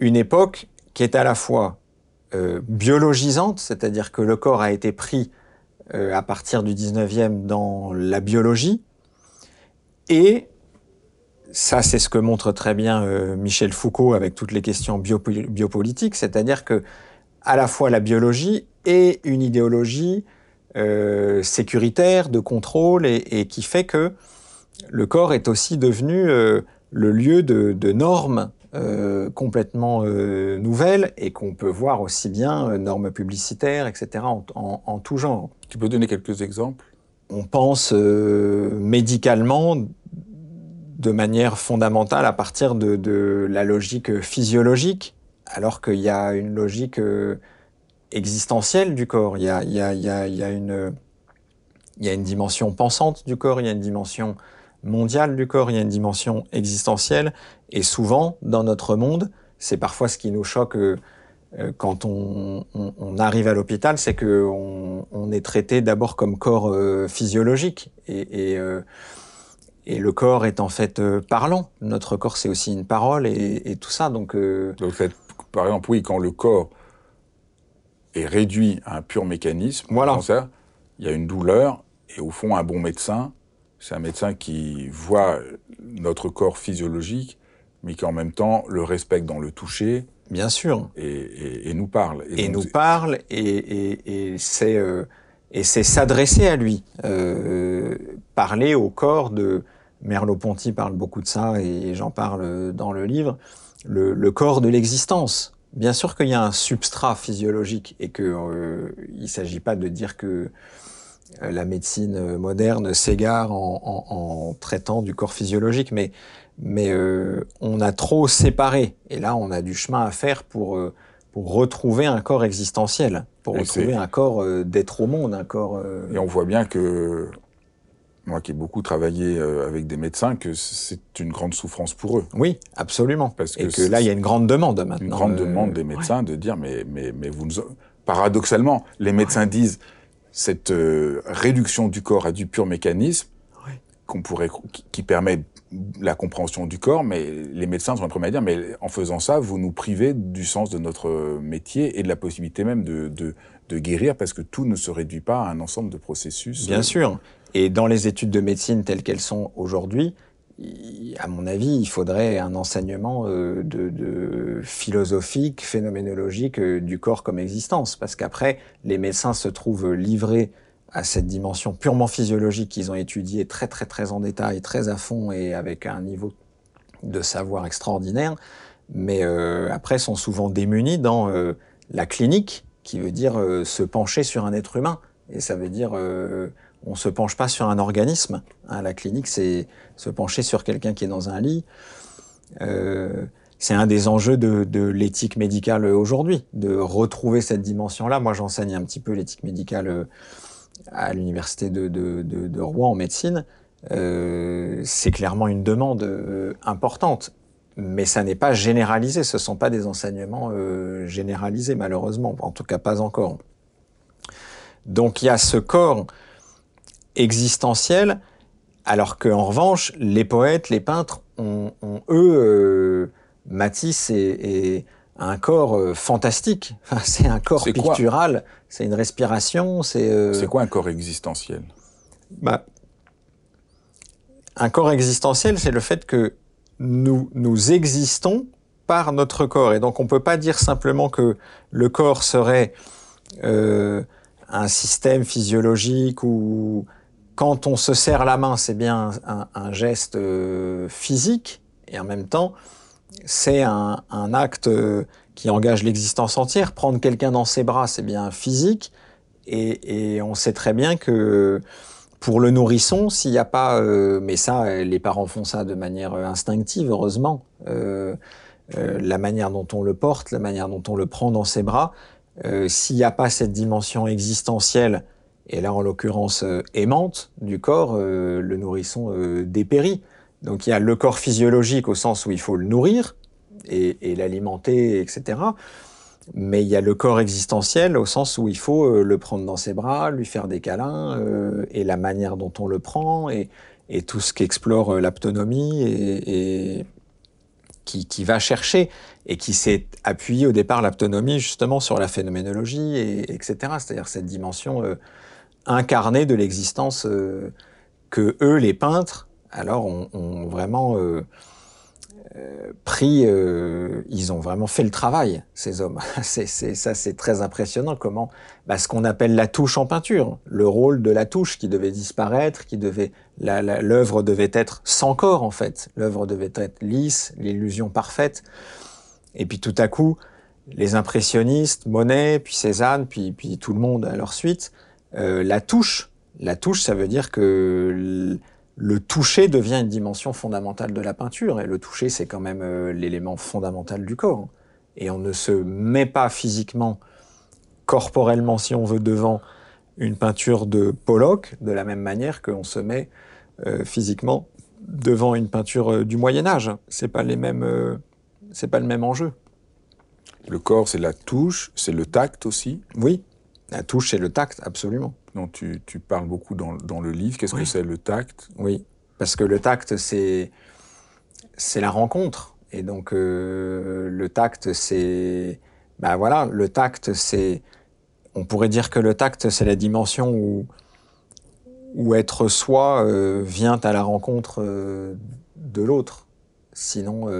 une époque qui est à la fois euh, biologisante, c'est-à-dire que le corps a été pris euh, à partir du 19e dans la biologie, et ça c'est ce que montre très bien euh, Michel Foucault avec toutes les questions biopolitiques, c'est-à-dire que à la fois la biologie et une idéologie euh, sécuritaire, de contrôle, et, qui fait que le corps est aussi devenu euh, le lieu de, normes euh, complètement nouvelles et qu'on peut voir aussi bien normes publicitaires, etc., en, tout genre. Tu peux donner quelques exemples? On pense médicalement de manière fondamentale à partir de, de la logique physiologique, alors qu'il y a une logique existentielle du corps. Il y a, une, dimension pensante du corps, il y a une dimension mondiale du corps, il y a une dimension existentielle. Et souvent, dans notre monde, c'est parfois ce qui nous choque euh, quand on, arrive à l'hôpital, c'est que on, est traité d'abord comme corps euh, physiologique. Euh, et, le corps est en fait parlant. Notre corps, c'est aussi une parole et, tout ça. Donc, donc par exemple, oui, quand le corps est réduit à un pur mécanisme, voilà. il y a une douleur, et au fond, un bon médecin, C'est un médecin qui voit notre corps physiologique, mais qui en même temps le respecte dans le toucher. Bien sûr. Et, nous parle. Et, nous parle, et, c'est euh, s'adresser à lui. Euh, parler au corps de... Merleau-Ponty parle beaucoup de ça, et j'en parle dans le livre. Le, corps de l'existence. Bien sûr qu'il y a un substrat physiologique et qu'il euh, ne s'agit pas de dire que euh, la médecine moderne s'égare en, traitant du corps physiologique, mais, mais euh, on a trop séparé. Et là, on a du chemin à faire pour, euh, pour retrouver un corps existentiel, pour retrouver un corps d'être au monde, un corps. Et on voit bien que moi qui ai beaucoup travaillé avec des médecins, que c'est une grande souffrance pour eux. Oui, absolument. Parce que et que là, il y a une grande demande maintenant. Une grande demande des médecins de dire, mais, mais, mais vous nous... Paradoxalement, les médecins disent, cette euh, réduction du corps à du pur mécanisme qu'on pourrait, qui, permet la compréhension du corps, mais les médecins sont en train de dire, mais en faisant ça, vous nous privez du sens de notre métier et de la possibilité même de, de, de guérir, parce que tout ne se réduit pas à un ensemble de processus. Bien sûr. Et dans les études de médecine telles qu'elles sont aujourd'hui, à mon avis, il faudrait un enseignement euh, de, philosophique, phénoménologique euh, du corps comme existence, parce qu'après, les médecins se trouvent livrés à cette dimension purement physiologique qu'ils ont étudiée très très très en détail, très à fond et avec un niveau de savoir extraordinaire, mais euh, après sont souvent démunis dans la clinique, qui veut dire se pencher sur un être humain, et ça veut dire on se penche pas sur un organisme. Hein, la clinique, c'est se pencher sur quelqu'un qui est dans un lit. Euh, c'est un des enjeux de, l'éthique médicale aujourd'hui, de retrouver cette dimension-là. Moi, j'enseigne un petit peu l'éthique médicale euh, à l'université de, Rouen en médecine. Euh, c'est clairement une demande importante, mais ça n'est pas généralisé. Ce ne sont pas des enseignements généralisés, malheureusement. En tout cas, pas encore. Donc, il y a ce corps existentiel, alors qu'en revanche, les poètes, les peintres ont, eux, euh, Matisse est, un corps euh, fantastique. c'est un corps pictural, c'est une respiration, c'est... Euh, c'est quoi un corps existentiel? Bah, Un corps existentiel, c'est le fait que nous, nous existons par notre corps. Et donc on ne peut pas dire simplement que le corps serait un système physiologique ou quand on se serre la main, c'est bien un, geste euh, physique, et en même temps, c'est un, acte euh, qui engage l'existence entière. Prendre quelqu'un dans ses bras, c'est bien physique, et, on sait très bien que pour le nourrisson, s'il n'y a pas, euh, mais ça, les parents font ça de manière instinctive, heureusement, la manière dont on le porte, la manière dont on le prend dans ses bras, s'il n'y a pas cette dimension existentielle et là, en l'occurrence, euh, aimante du corps, euh, le nourrisson euh, dépérit. Donc il y a le corps physiologique au sens où il faut le nourrir et, l'alimenter, etc. Mais il y a le corps existentiel au sens où il faut le prendre dans ses bras, lui faire des câlins, et la manière dont on le prend, et, tout ce qu'explore l'aptonomie, et, qui, qui, va chercher, et qui s'est appuyé au départ l'aptonomie justement sur la phénoménologie, et, etc. C'est-à-dire cette dimension incarné de l'existence euh, que eux, les peintres, alors ont, vraiment euh, euh, pris, ils ont vraiment fait le travail, ces hommes. c'est, ça, c'est très impressionnant comment bah, ce qu'on appelle la touche en peinture, le rôle de la touche qui devait disparaître, qui devait, l'œuvre devait être sans corps en fait, l'œuvre devait être lisse, l'illusion parfaite. Et puis tout à coup, les impressionnistes, Monet, puis Cézanne, puis, puis tout le monde à leur suite, euh, la touche, la touche, ça veut dire que le toucher devient une dimension fondamentale de la peinture, et le toucher, c'est quand même euh, l'élément fondamental du corps. Et on ne se met pas physiquement, corporellement, si on veut, devant une peinture de Pollock, de la même manière qu'on se met euh, physiquement devant une peinture du Moyen Âge. C'est pas les mêmes, c'est pas le même enjeu. Le corps, c'est la touche, c'est le tact aussi. Oui, la touche, c'est le tact, absolument. Donc tu, tu parles beaucoup dans, dans le livre. Qu'est-ce que c'est le tact? Oui, parce que le tact, c'est c'est la rencontre. Et donc euh, le tact, c'est ben voilà, le tact, c'est on pourrait dire que le tact, c'est la dimension où où être soi vient à la rencontre de l'autre. Sinon,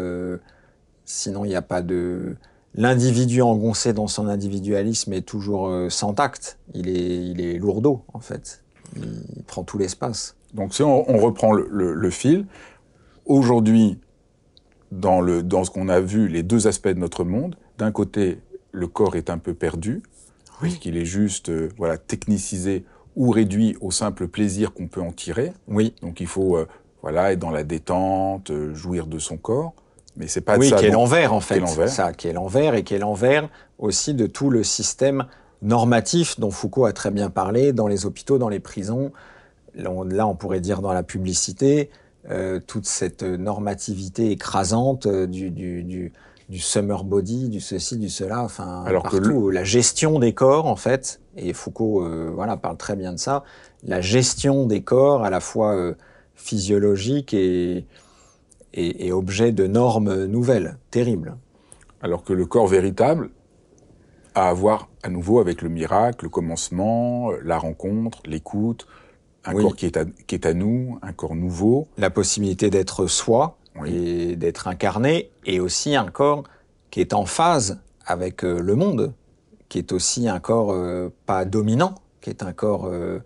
sinon il n'y a pas de l'individu engoncé dans son individualisme est toujours sans tact. Il est, il est lourdeau, en fait. Il prend tout l'espace. Donc si on, reprend le, fil, aujourd'hui, dans, le, dans ce qu'on a vu, les deux aspects de notre monde, d'un côté, le corps est un peu perdu, oui. puisqu'il est juste euh, voilà, technicisé ou réduit au simple plaisir qu'on peut en tirer. Oui. Donc il faut euh, voilà, être dans la détente, euh, jouir de son corps. Mais c'est pas oui, ça. qui est l'envers en fait. Ça, qui est l'envers et qui est l'envers aussi de tout le système normatif dont Foucault a très bien parlé dans les hôpitaux, dans les prisons, là on pourrait dire dans la publicité, euh, toute cette normativité écrasante euh, du, du, du, du, summer body, du ceci, du cela, enfin Alors partout, la gestion des corps en fait, et Foucault euh, voilà parle très bien de ça, la gestion des corps à la fois euh, physiologique et, et, et objet de normes nouvelles, terribles. Alors que le corps véritable a à voir à nouveau avec le miracle, le commencement, la rencontre, l'écoute, un corps qui est, à, qui est à nous, un corps nouveau. La possibilité d'être soi et d'être incarné, et aussi un corps qui est en phase avec euh, le monde, qui est aussi un corps euh, pas dominant, qui est un corps euh,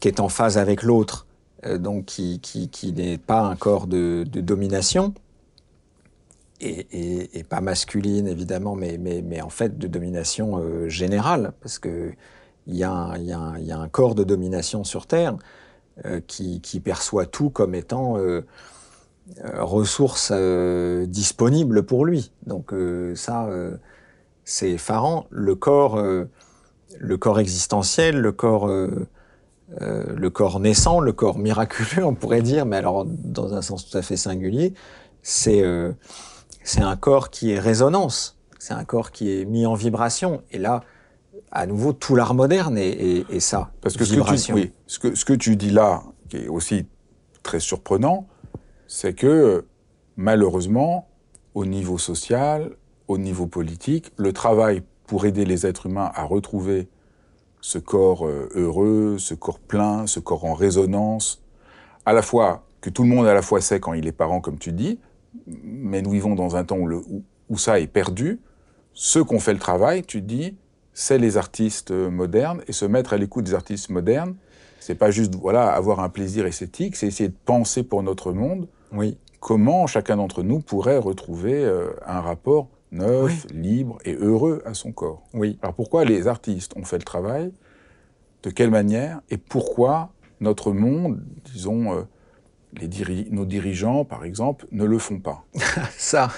qui est en phase avec l'autre, donc qui, n'est pas un corps de, domination, et, pas masculine évidemment, mais, en fait de domination générale, parce que il y, a un, corps de domination sur Terre euh, qui, perçoit tout comme étant euh, euh ressource euh, disponible pour lui. Donc ça, c'est effarant. Le corps existentiel, le corps, le corps naissant, le corps miraculeux, on pourrait dire, mais alors dans un sens tout à fait singulier, c'est c'est un corps qui est résonance. C'est un corps qui est mis en vibration. Et là, à nouveau tout l'art moderne et, ça. Parce que ce que, tu, oui, ce, que, ce que tu dis là, qui est aussi très surprenant, c'est que malheureusement, au niveau social, au niveau politique, le travail pour aider les êtres humains à retrouver ce corps euh, heureux, ce corps plein, ce corps en résonance, à la fois que tout le monde à la fois sait quand il est parent, comme tu dis, mais nous vivons dans un temps où, le, où, où ça est perdu. Ceux qui ont fait le travail, tu dis, c'est les artistes modernes et se mettre à l'écoute des artistes modernes. C'est pas juste voilà avoir un plaisir esthétique, c'est essayer de penser pour notre monde. Oui. Comment chacun d'entre nous pourrait retrouver euh, un rapport neuf, libre et heureux à son corps. Oui. Alors pourquoi les artistes ont fait le travail? De quelle manière? Et pourquoi notre monde, disons, euh, les nos dirigeants, par exemple, ne le font pas? Ça,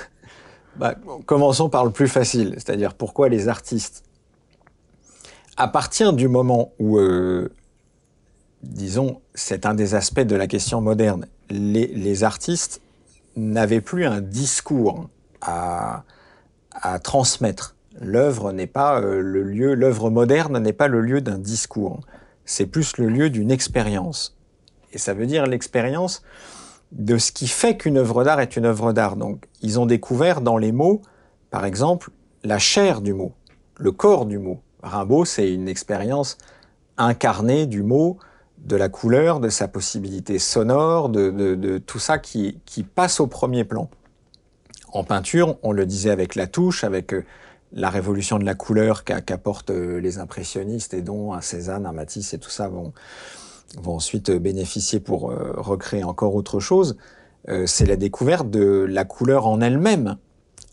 bah, commençons par le plus facile, c'est-à-dire pourquoi les artistes à partir du moment où, euh, disons, c'est un des aspects de la question moderne, les, artistes n'avaient plus un discours à, transmettre. L'œuvre n'est pas euh, le lieu, l'œuvre moderne n'est pas le lieu d'un discours. C'est plus le lieu d'une expérience. Et ça veut dire l'expérience de ce qui fait qu'une œuvre d'art est une œuvre d'art. Donc, ils ont découvert dans les mots, par exemple, la chair du mot, le corps du mot. Rimbaud, c'est une expérience incarnée du mot, de la couleur, de sa possibilité sonore, de, tout ça qui, passe au premier plan. En peinture, on le disait avec la touche, avec euh, la révolution de la couleur qu'apportent euh, les impressionnistes et dont un Cézanne, un Matisse et tout ça vont, vont ensuite bénéficier pour euh, recréer encore autre chose. c'est la découverte de la couleur en elle-même.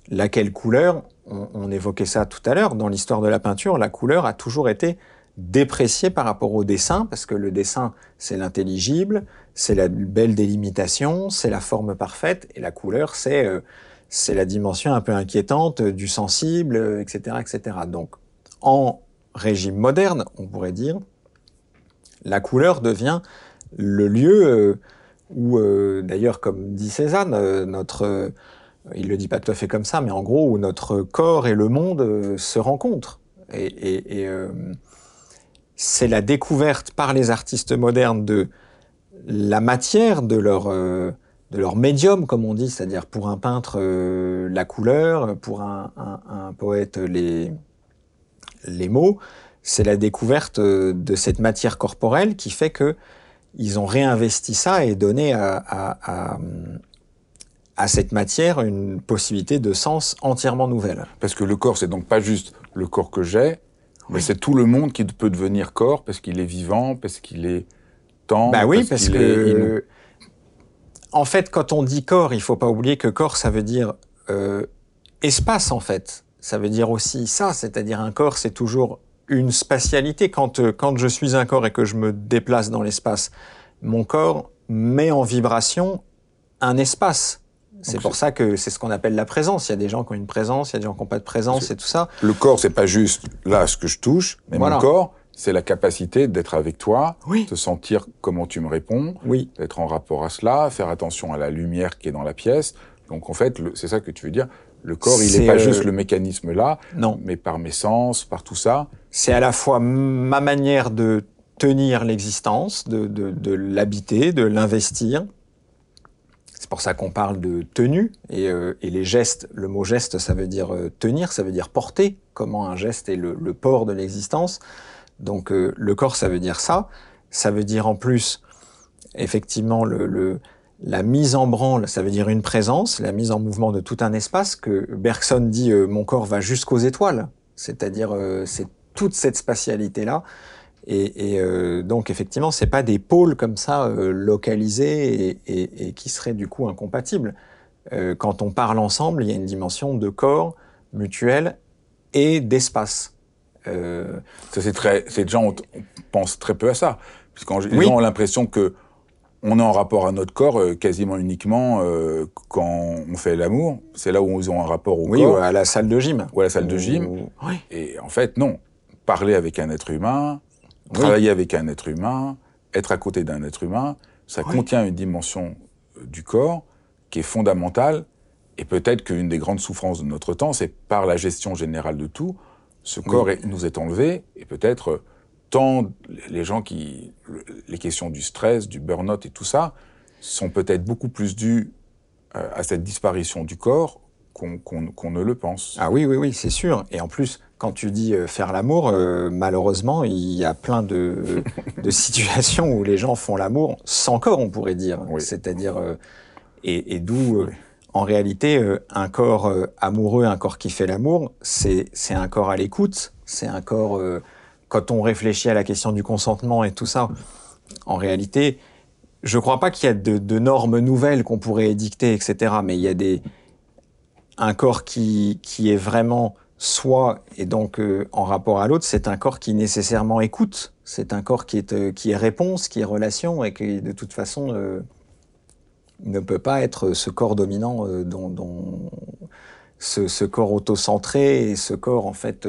Laquelle couleur on, évoquait ça tout à l'heure, dans l'histoire de la peinture, la couleur a toujours été dépréciée par rapport au dessin, parce que le dessin, c'est l'intelligible, c'est la belle délimitation, c'est la forme parfaite, et la couleur, c'est euh, c'est la dimension un peu inquiétante du sensible, etc., etc. Donc, en régime moderne, on pourrait dire, la couleur devient le lieu euh, où, euh, d'ailleurs, comme dit Cézanne, notre il le dit pas tout à fait comme ça, mais en gros où notre corps et le monde euh, se rencontrent. Et, euh, c'est la découverte par les artistes modernes de la matière de leur euh, de leur médium, comme on dit, c'est-à-dire pour un peintre la couleur, pour un, poète les les mots. C'est la découverte de cette matière corporelle qui fait que ils ont réinvesti ça et donné à, à, à, cette matière une possibilité de sens entièrement nouvelle. Parce que le corps, c'est donc pas juste le corps que j'ai, mais c'est tout le monde qui peut devenir corps parce qu'il est vivant, parce qu'il est temps. Bah oui, parce, que en fait, quand on dit corps, il faut pas oublier que corps, ça veut dire euh, espace en fait. Ça veut dire aussi ça, c'est-à-dire un corps, c'est toujours une spatialité. Quand, euh, quand je suis un corps et que je me déplace dans l'espace, mon corps met en vibration un espace. C'est pour ça que c'est ce qu'on appelle la présence. Il y a des gens qui ont une présence, il y a des gens qui n'ont pas de présence et tout ça. Le corps, c'est pas juste là ce que je touche, mais mon corps, c'est la capacité d'être avec toi, de sentir comment tu me réponds, oui. d'être en rapport à cela, faire attention à la lumière qui est dans la pièce. Donc en fait, c'est ça que tu veux dire. Le corps, il n'est pas juste euh, le mécanisme là, non. mais par mes sens, par tout ça. C'est à la fois ma manière de tenir l'existence, de, de, de l'habiter, de l'investir. C'est pour ça qu'on parle de tenue et, euh, et, les gestes. Le mot geste, ça veut dire euh, tenir, ça veut dire porter. Comment un geste est le, le port de l'existence. Donc le corps, ça veut dire ça. Ça veut dire en plus, effectivement, la mise en branle, ça veut dire une présence, la mise en mouvement de tout un espace que Bergson dit euh, mon corps va jusqu'aux étoiles, c'est-à-dire euh, c'est toute cette spatialité là. Et, euh, donc effectivement, c'est pas des pôles comme ça localisés et, qui seraient du coup incompatibles. quand on parle ensemble, il y a une dimension de corps mutuel et d'espace. Ça c'est très, ces gens on, pense très peu à ça, puisqu'en les gens ont l'impression que on est en rapport à notre corps euh, quasiment uniquement euh, quand on fait l'amour. C'est là où on a un rapport au corps. Oui, à la salle de gym. Ou à la salle de gym. Et en fait, non. Parler avec un être humain, travailler avec un être humain, être à côté d'un être humain, ça contient une dimension euh, du corps qui est fondamentale. Et peut-être qu'une des grandes souffrances de notre temps, c'est par la gestion générale de tout, ce corps nous est enlevé et peut-être tant les gens qui, les questions du stress, du burn-out et tout ça, sont peut-être beaucoup plus dues euh, à cette disparition du corps qu'on ne le pense. Ah oui, oui, oui, c'est sûr. Et en plus, quand tu dis euh, faire l'amour, euh, malheureusement, il y a plein de, de, situations où les gens font l'amour sans corps, on pourrait dire. C'est-à-dire, et, et d'où, en réalité, un corps amoureux, un corps qui fait l'amour, c'est un corps à l'écoute, c'est un corps quand on réfléchit à la question du consentement et tout ça, en réalité, je ne crois pas qu'il y a de, normes nouvelles qu'on pourrait édicter, etc. Mais il y a des un corps qui, qui est vraiment soi et donc euh, en rapport à l'autre, c'est un corps qui nécessairement écoute. C'est un corps qui est euh, qui est réponse, qui est relation et qui de toute façon euh, ne peut pas être ce corps dominant dont, dont ce, corps autocentré ce corps en fait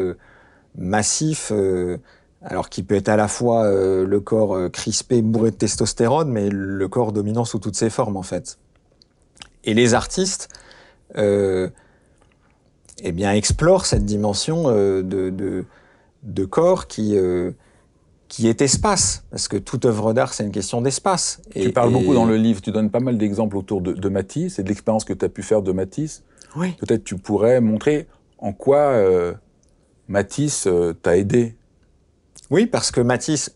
massif, euh, alors qui peut être à la fois euh, le corps euh, crispé, bourré de testostérone, mais le corps dominant sous toutes ses formes en fait. Et les artistes, eh bien, explorent cette dimension de, corps qui qui est espace, parce que toute œuvre d'art, c'est une question d'espace. Tu parles beaucoup dans le livre, tu donnes pas mal d'exemples autour de, de Matisse et de l'expérience que tu as pu faire de Matisse. Oui. Peut-être tu pourrais montrer en quoi Matisse euh, t'a aidé Oui, parce que Matisse,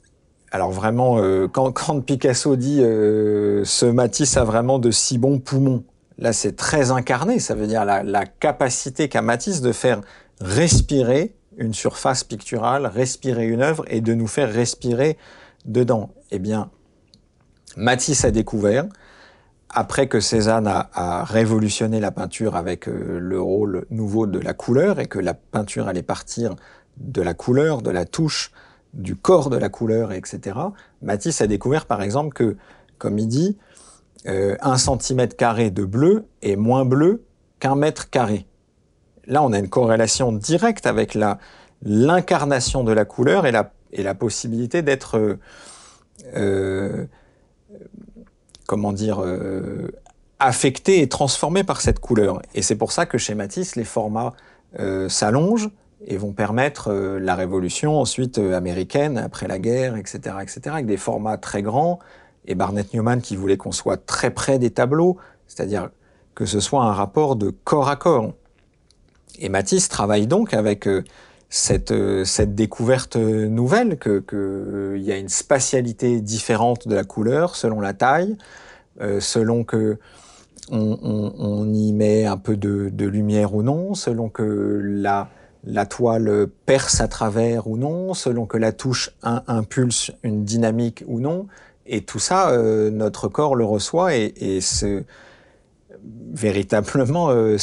alors vraiment, euh, quand, quand, Picasso dit euh, ce Matisse a vraiment de si bons poumons, là c'est très incarné, ça veut dire la, la capacité qu'a Matisse de faire respirer une surface picturale, respirer une œuvre et de nous faire respirer dedans. Eh bien, Matisse a découvert après que Cézanne a, révolutionné la peinture avec euh, le rôle nouveau de la couleur et que la peinture allait partir de la couleur, de la touche, du corps de la couleur, etc., Matisse a découvert par exemple que, comme il dit, euh, un centimètre carré de bleu est moins bleu qu'un mètre carré. Là, on a une corrélation directe avec la l'incarnation de la couleur et la, et la possibilité d'être euh, comment dire, euh, affecté et transformé par cette couleur. Et c'est pour ça que chez Matisse, les formats euh, s'allongent et vont permettre euh, la révolution ensuite américaine après la guerre, etc., etc., avec des formats très grands. Et Barnett Newman qui voulait qu'on soit très près des tableaux, c'est-à-dire que ce soit un rapport de corps à corps. Et Matisse travaille donc avec cette, euh, cette découverte nouvelle que qu'il y a une spatialité différente de la couleur selon la taille, selon que on, y met un peu de, lumière ou non, selon que la, la toile perce à travers ou non, selon que la touche impulse une dynamique ou non. Et tout ça, notre corps le reçoit et, et se, véritablement euh,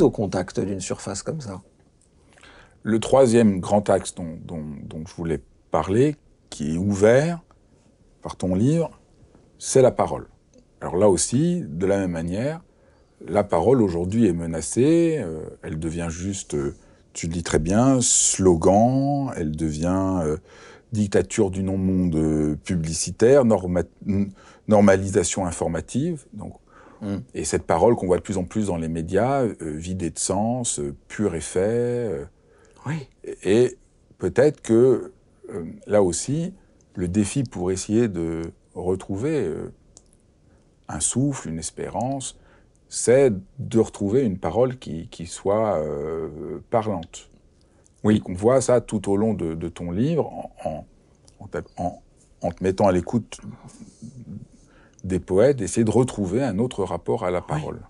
au contact d'une surface comme ça. Le troisième grand axe dont, je voulais parler, qui est ouvert par ton livre, c'est la parole. Alors là aussi, de la même manière, la parole aujourd'hui est menacée, euh, elle devient juste, euh, tu le dis très bien, slogan, elle devient dictature du non-monde publicitaire, normalisation informative. Donc Et cette parole qu'on voit de plus en plus dans les médias, euh, vidée de sens, euh, pur effet. Euh, oui. Et, peut-être que là aussi, le défi pour essayer de retrouver un souffle, une espérance, c'est de retrouver une parole qui, qui soit parlante. Oui. On voit ça tout au long de, de ton livre, en, en, en te mettant à l'écoute des poètes, d'essayer de retrouver un autre rapport à la parole.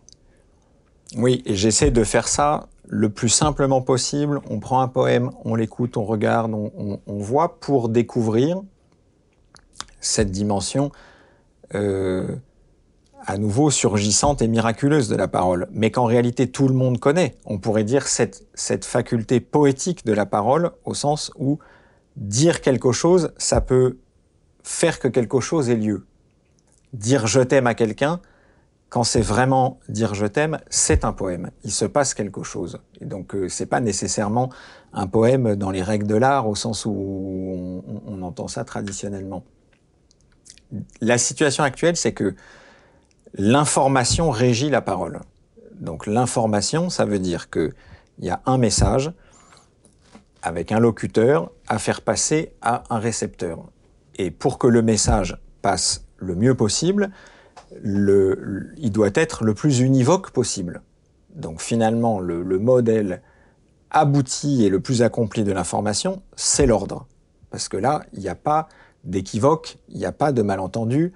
Oui, et j'essaie de faire ça le plus simplement possible. On prend un poème, on l'écoute, on regarde, on, voit pour découvrir cette dimension euh, à nouveau surgissante et miraculeuse de la parole, mais qu'en réalité tout le monde connaît. On pourrait dire cette, cette faculté poétique de la parole au sens où dire quelque chose, ça peut faire que quelque chose ait lieu dire je t'aime à quelqu'un, quand c'est vraiment dire je t'aime, c'est un poème. Il se passe quelque chose. Et donc euh, c'est pas nécessairement un poème dans les règles de l'art au sens où on, entend ça traditionnellement. La situation actuelle, c'est que l'information régit la parole. Donc l'information, ça veut dire que il y a un message avec un locuteur à faire passer à un récepteur. Et pour que le message passe le mieux possible, le, il doit être le plus univoque possible. Donc finalement, le, modèle abouti et le plus accompli de l'information, c'est l'ordre. Parce que là, il n'y a pas d'équivoque, il n'y a pas de malentendu,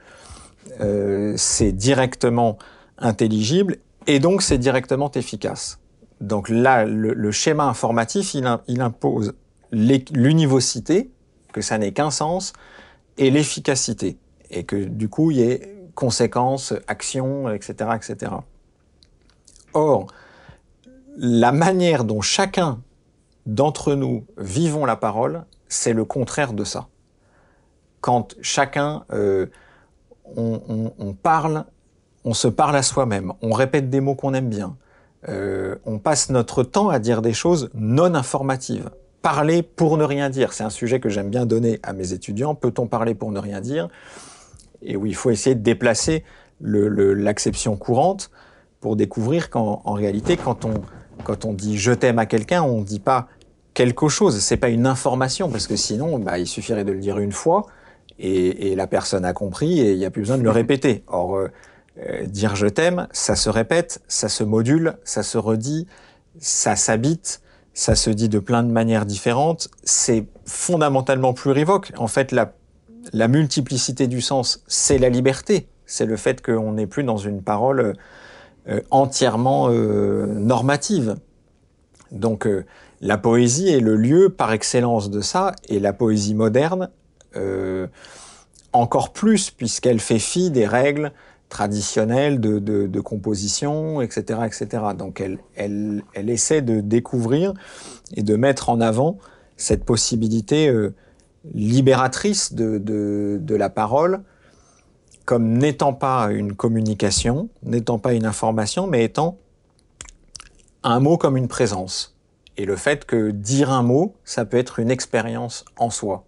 euh, c'est directement intelligible et donc c'est directement efficace. Donc là, le, schéma informatif, il, il impose l'univocité, que ça n'ait qu'un sens, et l'efficacité et que du coup il y ait conséquences, actions, etc., etc. Or, la manière dont chacun d'entre nous vivons la parole, c'est le contraire de ça. Quand chacun, euh, on, parle, on se parle à soi-même, on répète des mots qu'on aime bien, euh, on passe notre temps à dire des choses non informatives. Parler pour ne rien dire, c'est un sujet que j'aime bien donner à mes étudiants. Peut-on parler pour ne rien dire? Et où il faut essayer de déplacer l'acception courante pour découvrir qu'en réalité, quand on, quand on dit je t'aime à quelqu'un, on ne dit pas quelque chose, c'est pas une information, parce que sinon, bah, il suffirait de le dire une fois, et, la personne a compris, et il n'y a plus besoin de le répéter. Or, euh, euh, dire je t'aime, ça se répète, ça se module, ça se redit, ça s'habite, ça se dit de plein de manières différentes, c'est fondamentalement plurivoque. En fait, la la multiplicité du sens, c'est la liberté. C'est le fait qu'on n'est plus dans une parole euh, entièrement euh, normative. Donc euh, la poésie est le lieu par excellence de ça, et la poésie moderne encore plus, puisqu'elle fait fi des règles traditionnelles de, composition, etc., etc. Donc elle, elle, elle essaie de découvrir et de mettre en avant cette possibilité libératrice de, de, la parole comme n'étant pas une communication, n'étant pas une information, mais étant un mot comme une présence. Et le fait que dire un mot, ça peut être une expérience en soi.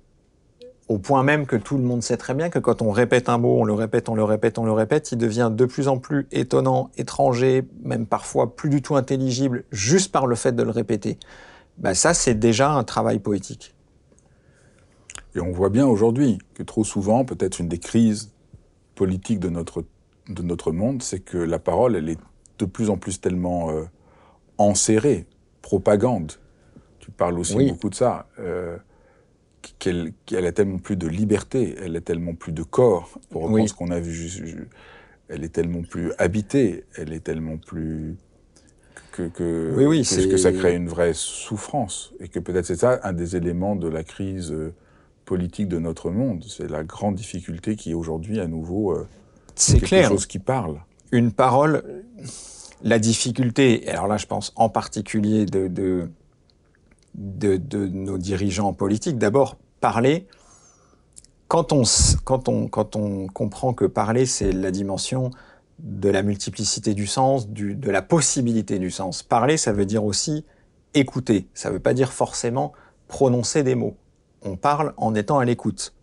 Au point même que tout le monde sait très bien que quand on répète un mot, on le répète, on le répète, on le répète, il devient de plus en plus étonnant, étranger, même parfois plus du tout intelligible, juste par le fait de le répéter. Ben ça, c'est déjà un travail poétique. Et on voit bien aujourd'hui que trop souvent, peut-être une des crises politiques de notre, de notre monde, c'est que la parole, elle est de plus en plus tellement euh, enserrée, propagande. Tu parle aussi beaucoup de ça. Euh, qu'elle a tellement plus de liberté, elle a tellement plus de corps, pour reprendre ce qu'on a vu, elle est tellement plus habitée, elle est tellement plus que, que, oui, oui, que, que, ça crée une vraie souffrance et que peut-être c'est ça un des éléments de la crise euh, politique de notre monde, c'est la grande difficulté qui est aujourd'hui à nouveau euh, c'est quelque chose qui parle. Une parole, la difficulté, alors là je pense en particulier de, de de, de nos dirigeants politiques. D'abord, parler. Quand on, quand, on, quand on comprend que parler, c'est la dimension de la multiplicité du sens, du, de la possibilité du sens. Parler, ça veut dire aussi écouter. Ça ne veut pas dire forcément prononcer des mots. On parle en étant à l'écoute.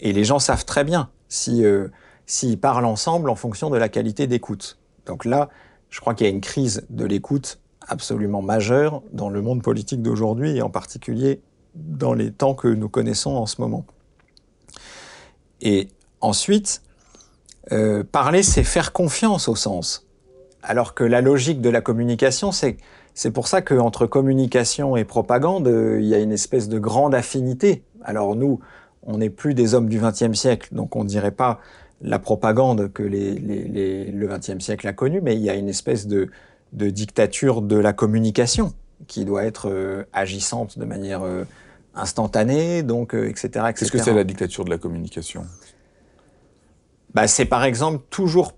Et les gens savent très bien si euh, s'ils parlent ensemble en fonction de la qualité d'écoute. Donc là, je crois qu'il y a une crise de l'écoute absolument majeur dans le monde politique d'aujourd'hui et en particulier dans les temps que nous connaissons en ce moment. Et ensuite, euh, parler, c'est faire confiance au sens. Alors que la logique de la communication, c'est c'est pour ça qu'entre communication et propagande, euh, il y a une espèce de grande affinité. Alors nous, on n'est plus des hommes du XXe siècle, donc on ne dirait pas la propagande que les, les, le XXe siècle a connue, mais il y a une espèce de, de dictature de la communication qui doit être euh, agissante de manière euh, instantanée, donc etc., euh, etc. Qu'est-ce que c'est la dictature de la communication? Bah, c'est par exemple toujours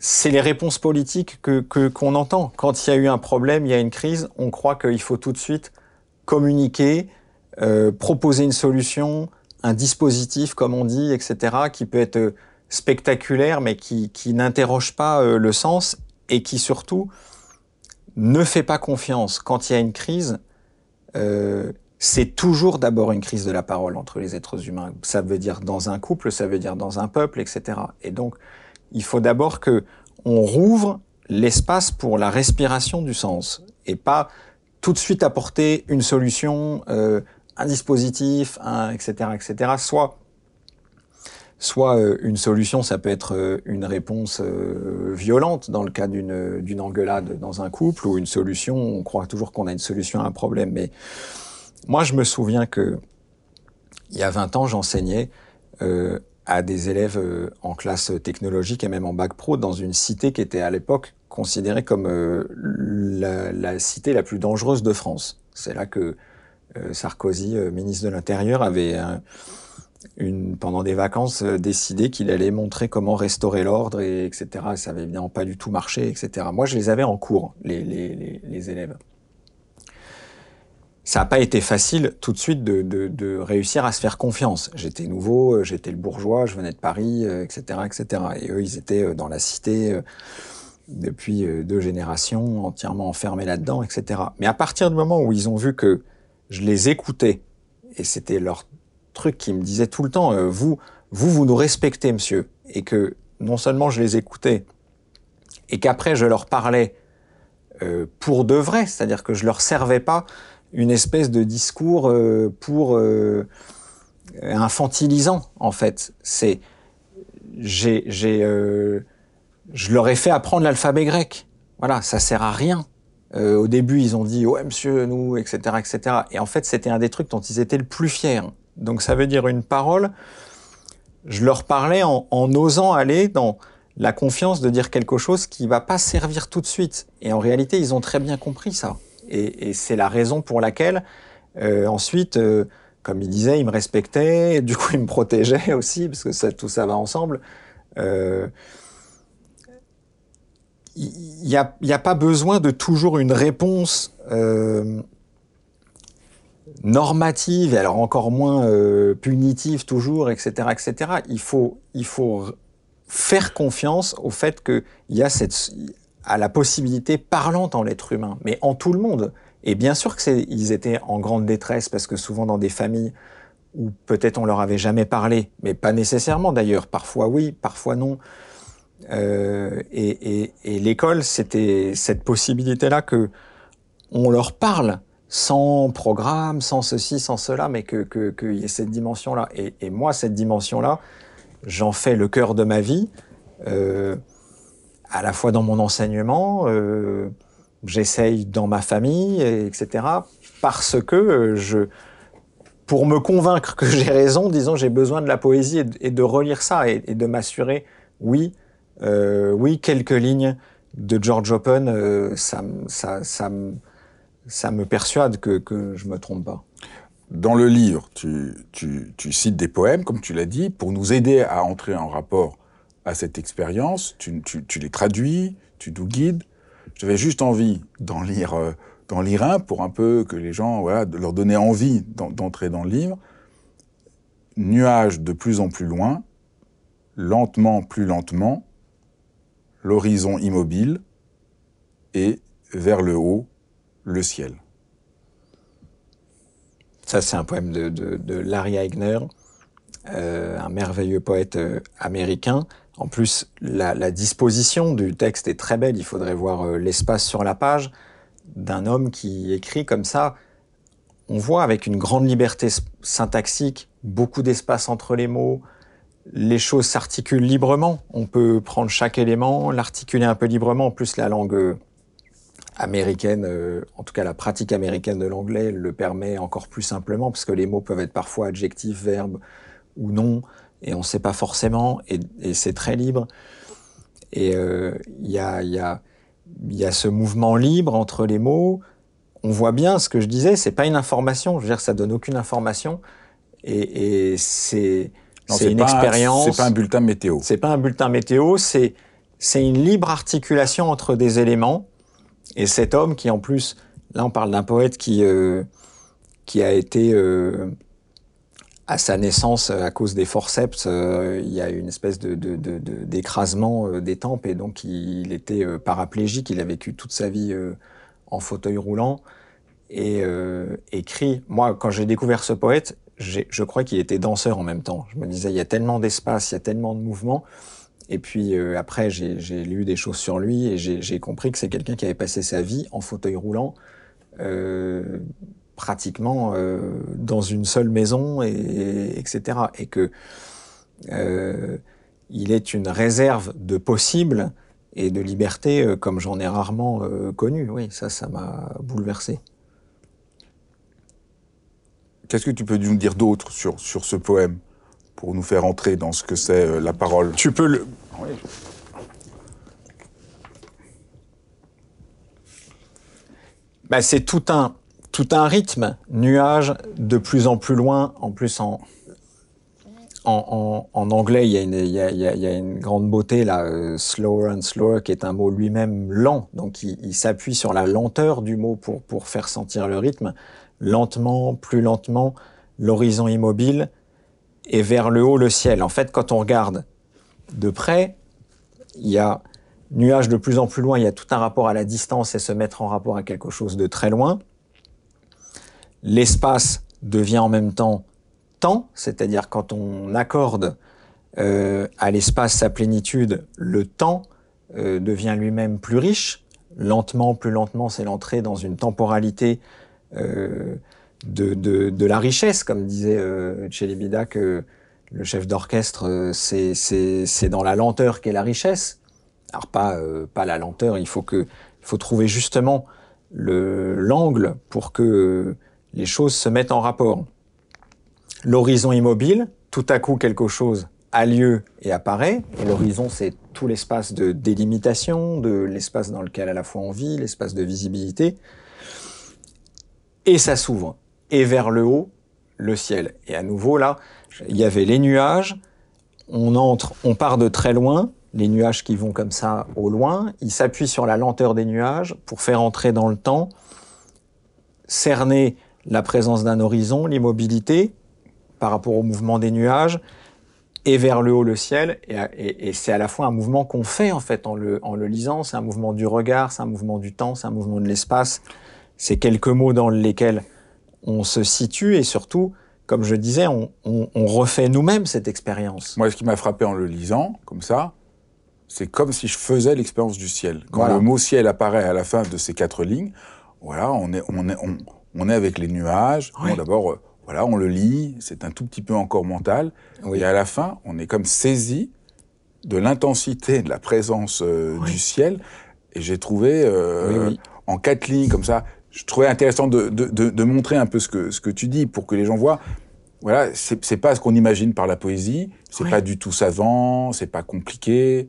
c'est les réponses politiques que qu'on entend. Quand il y a eu un problème, il y a une crise, on croit qu'il faut tout de suite communiquer, proposer une solution, un dispositif, comme on dit, etc., qui peut être spectaculaire, mais qui, qui n'interroge pas le sens et qui surtout ne fait pas confiance quand il y a une crise. Euh, c'est toujours d'abord une crise de la parole entre les êtres humains. Ça veut dire dans un couple, ça veut dire dans un peuple, etc. Et donc, il faut d'abord que on rouvre l'espace pour la respiration du sens et pas tout de suite apporter une solution, euh, un dispositif, etc., etc. Soit soit euh, une solution, ça peut être euh, une réponse violente dans le cas d'une d'une engueulade dans un couple, ou une solution, on croit toujours qu'on a une solution à un problème. Mais moi, je me souviens que il y a 20 ans, j'enseignais à des élèves en classe technologique et même en bac pro dans une cité qui était à l'époque considérée comme la, la, cité la plus dangereuse de France. C'est là que Sarkozy, ministre de l'Intérieur, avait pendant des vacances, euh, décidé qu'il allait montrer comment restaurer l'ordre, et etc. ça avait évidemment pas du tout marché, etc. Moi, je les avais en cours, les, élèves. Ça n'a pas été facile tout de suite de, réussir à se faire confiance. J'étais nouveau, euh, j'étais le bourgeois, je venais de Paris, etc., euh, etc. Et eux, ils étaient dans la cité depuis deux générations, entièrement enfermés là-dedans, etc. Mais à partir du moment où ils ont vu que je les écoutais, et c'était leur truc qui me disait tout le temps, euh, vous, vous, vous nous respectez, monsieur, et que non seulement je les écoutais, et qu'après je leur parlais euh, pour de vrai, c'est-à-dire que je leur servais pas une espèce de discours euh, pour infantilisant, en fait. C'est, j'ai, j'ai, je leur ai fait apprendre l'alphabet grec. Voilà, ça sert à rien. au début, ils ont dit ouais monsieur nous, etc., etc. Et en fait, c'était un des trucs dont ils étaient le plus fiers. Donc ça veut dire une parole. Je leur parlais en, osant aller dans la confiance de dire quelque chose qui va pas servir tout de suite. Et en réalité, ils ont très bien compris ça. Et, c'est la raison pour laquelle euh, ensuite, euh, comme ils disaient, ils me respectaient, du coup ils me protégeaient aussi, parce que tout ça va ensemble. Euh, il n'y a, pas besoin de toujours une réponse normative et alors encore moins punitive toujours, etc., etc. Il il faut faire confiance au fait qu'il y a cette, à la possibilité parlante en l'être humain, mais en tout le monde. Et bien sûr que c'est, ils étaient en grande détresse parce que souvent dans des familles où peut-être on leur avait jamais parlé, mais pas nécessairement d'ailleurs. Parfois oui, parfois non. Euh, et, l'école, c'était cette possibilité-là que on leur parle sans programme, sans ceci, sans cela, mais qu'il que, y ait cette dimension-là. Et, et, moi, cette dimension-là, j'en fais le cœur de ma vie, euh, à la fois dans mon enseignement, euh, j'essaye dans ma famille, etc. Parce que je, pour me convaincre que j'ai raison, disons, j'ai besoin de la poésie et de, relire ça et, de m'assurer, oui, euh, oui, quelques lignes de George Open, euh, ça, me persuade que, que je me trompe pas. Dans le livre, tu cites des poèmes, comme tu l'as dit, pour nous aider à entrer en rapport à cette expérience. Tu, les traduis, tu nous guides. J'avais juste envie d'en lire, euh, lire un pour un peu que les gens, voilà, de leur donner envie d'entrer dans le livre. Nuages de plus en plus loin, lentement, plus lentement, l'horizon immobile et vers le haut, le ciel. Ça, c'est un poème de, de, Larry Eigner, euh, un merveilleux poète euh, américain. En plus, la, disposition du texte est très belle. Il faudrait voir euh, l'espace sur la page d'un homme qui écrit comme ça. On voit avec une grande liberté syntaxique, beaucoup d'espace entre les mots. Les choses s'articulent librement. On peut prendre chaque élément, l'articuler un peu librement. En plus, la langue américaine, euh, en tout cas la pratique américaine de l'anglais le permet encore plus simplement, parce que les mots peuvent être parfois adjectifs, verbes ou non, et on ne sait pas forcément, et, c'est très libre. Et euh, il y, a, y, a, y, a, ce mouvement libre entre les mots. On voit bien ce que je disais, c'est pas une information, je veux dire, ça donne aucune information, et, et c'est une expérience. C'est pas un bulletin météo. C'est pas un bulletin météo, c'est c'est une libre articulation entre des éléments et cet homme qui, en plus, là, on parle d'un poète qui, euh, qui a été, euh, à sa naissance, à cause des forceps, euh, il y a une espèce de, d'écrasement des tempes et donc il, était paraplégique. Il a vécu toute sa vie en fauteuil roulant et écrit. Moi, quand j'ai découvert ce poète, je crois qu'il était danseur en même temps. Je me disais, il y a tellement d'espace, il y a tellement de mouvements et puis euh, après, j'ai lu des choses sur lui et j'ai compris que c'est quelqu'un qui avait passé sa vie en fauteuil roulant, euh, pratiquement euh, dans une seule maison, et, etc. Et que euh, il est une réserve de possible et de liberté euh, comme j'en ai rarement connu. Oui, ça, ça m'a bouleversé. Qu'est-ce que tu peux nous dire d'autre sur, sur ce poème pour nous faire entrer dans ce que c'est la parole? Tu peux le, bah, c'est tout un, tout un rythme, nuage de plus en plus loin, en plus en, en, en, anglais, il y, a une, il, y a, il y, a, une grande beauté là, euh, slower and slower, qui est un mot lui-même lent. Donc il, il s'appuie sur la lenteur du mot pour, pour faire sentir le rythme. Lentement, plus lentement, l'horizon immobile et vers le haut le ciel. En fait, quand on regarde de près, il y a nuage de plus en plus loin, il y a tout un rapport à la distance et se mettre en rapport à quelque chose de très loin. L'espace devient en même temps temps, c'est-à-dire quand on accorde euh, à l'espace sa plénitude, le temps euh, devient lui-même plus riche. Lentement, plus lentement, c'est l'entrée dans une temporalité euh, de, de, de, la richesse, comme disait euh, Chelibida, que le chef d'orchestre, euh, c'est dans la lenteur qu'est la richesse. Alors pas euh, pas la lenteur, il faut que il faut trouver justement le l'angle pour que les choses se mettent en rapport. L'horizon immobile, tout à coup quelque chose a lieu et apparaît. Et l'horizon, c'est tout l'espace de délimitation, de l'espace dans lequel à la fois on vit, l'espace de visibilité. Et ça s'ouvre. Et vers le haut, le ciel. Et à nouveau, là, il y avait les nuages, on entre, on part de très loin, les nuages qui vont comme ça au loin, ils s'appuient sur la lenteur des nuages pour faire entrer dans le temps, cerner la présence d'un horizon, l'immobilité par rapport au mouvement des nuages, et vers le haut le ciel. Et, c'est à la fois un mouvement qu'on fait en fait en le, en le lisant, c'est un mouvement du regard, c'est un mouvement du temps, c'est un mouvement de l'espace. C'est quelques mots dans lesquels on se situe et surtout comme je disais, on, refait nous-mêmes cette expérience. Moi, ce qui m'a frappé en le lisant, comme ça, c'est comme si je faisais l'expérience du ciel. Quand le mot ciel apparaît à la fin de ces quatre lignes, voilà, on est, on est, on, est avec les nuages. D'abord, euh, voilà, on le lit, c'est un tout petit peu encore mental. Et à la fin, on est comme saisi de l'intensité de la présence euh, du ciel. Et j'ai trouvé, euh, en quatre lignes comme ça, je trouvais intéressant de, de, de, de, montrer un peu ce que, ce que tu dis pour que les gens voient. Voilà, c'est pas ce qu'on imagine par la poésie. C'est pas du tout savant, c'est pas compliqué.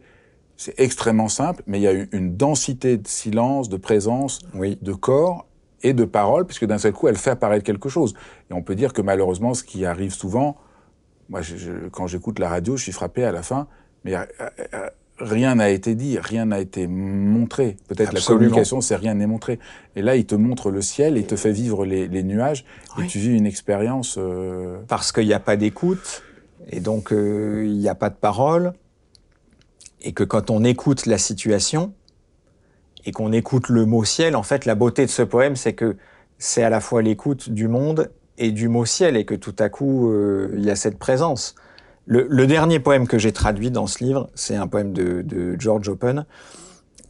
C'est extrêmement simple, mais il y a une densité de silence, de présence, de corps et de parole, puisque d'un seul coup, elle fait apparaître quelque chose. Et on peut dire que malheureusement, ce qui arrive souvent, moi, je, je, quand j'écoute la radio, je suis frappé à la fin, mais rien n'a été dit, rien n'a été montré. Peut-être la communication, c'est rien n'est montré. Et là, il te montre le ciel, il te fait vivre les, les nuages, oui. et tu vis une expérience. Euh... Parce qu'il n'y a pas d'écoute, et donc euh, il n'y a pas de parole, et que quand on écoute la situation, et qu'on écoute le mot ciel, en fait, la beauté de ce poème, c'est que c'est à la fois l'écoute du monde et du mot ciel, et que tout à coup, euh, il y a cette présence. Le, dernier poème que j'ai traduit dans ce livre, c'est un poème de, George Open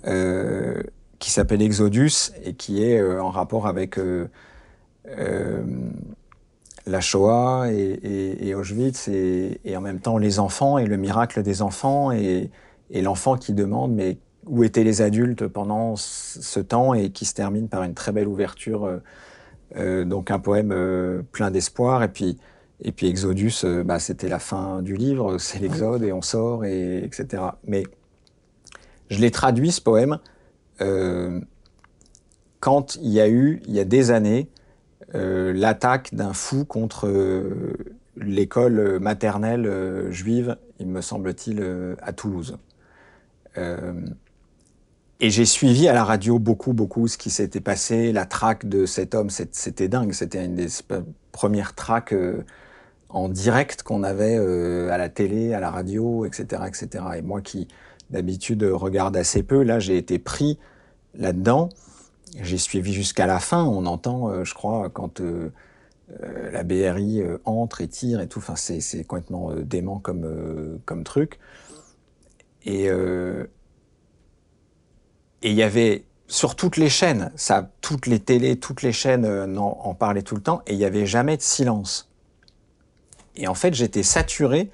euh, qui s'appelle Exodus et qui est euh, en rapport avec la Shoah et Auschwitz et, et, en même temps les enfants et le miracle des enfants et, l'enfant qui demande mais où étaient les adultes pendant ce temps et qui se termine par une très belle ouverture, euh, donc un poème plein d'espoir et puis et puis Exodus, euh, bah, c'était la fin du livre, c'est l'Exode et on sort, et, etc. Mais je l'ai traduit, ce poème, euh, quand il y a eu, il y a des années, euh, l'attaque d'un fou contre euh, l'école maternelle euh, juive, il me semble-t-il, à Toulouse. Et j'ai suivi à la radio beaucoup, beaucoup ce qui s'était passé, la traque de cet homme, c'était dingue, c'était une des premières traques en direct qu'on avait euh, à la télé, à la radio, etc., etc. Et moi qui d'habitude regarde assez peu, là j'ai été pris là-dedans. J'ai suivi jusqu'à la fin. On entend, euh, je crois, quand euh, euh la BRI euh, entre et tire et tout. Enfin, c'est complètement euh, dément comme comme truc. Et et il y avait sur toutes les chaînes, ça, toutes les télés, toutes les chaînes en, en parlaient tout le temps, et il y avait jamais de silence. Et en fait, j'étais saturé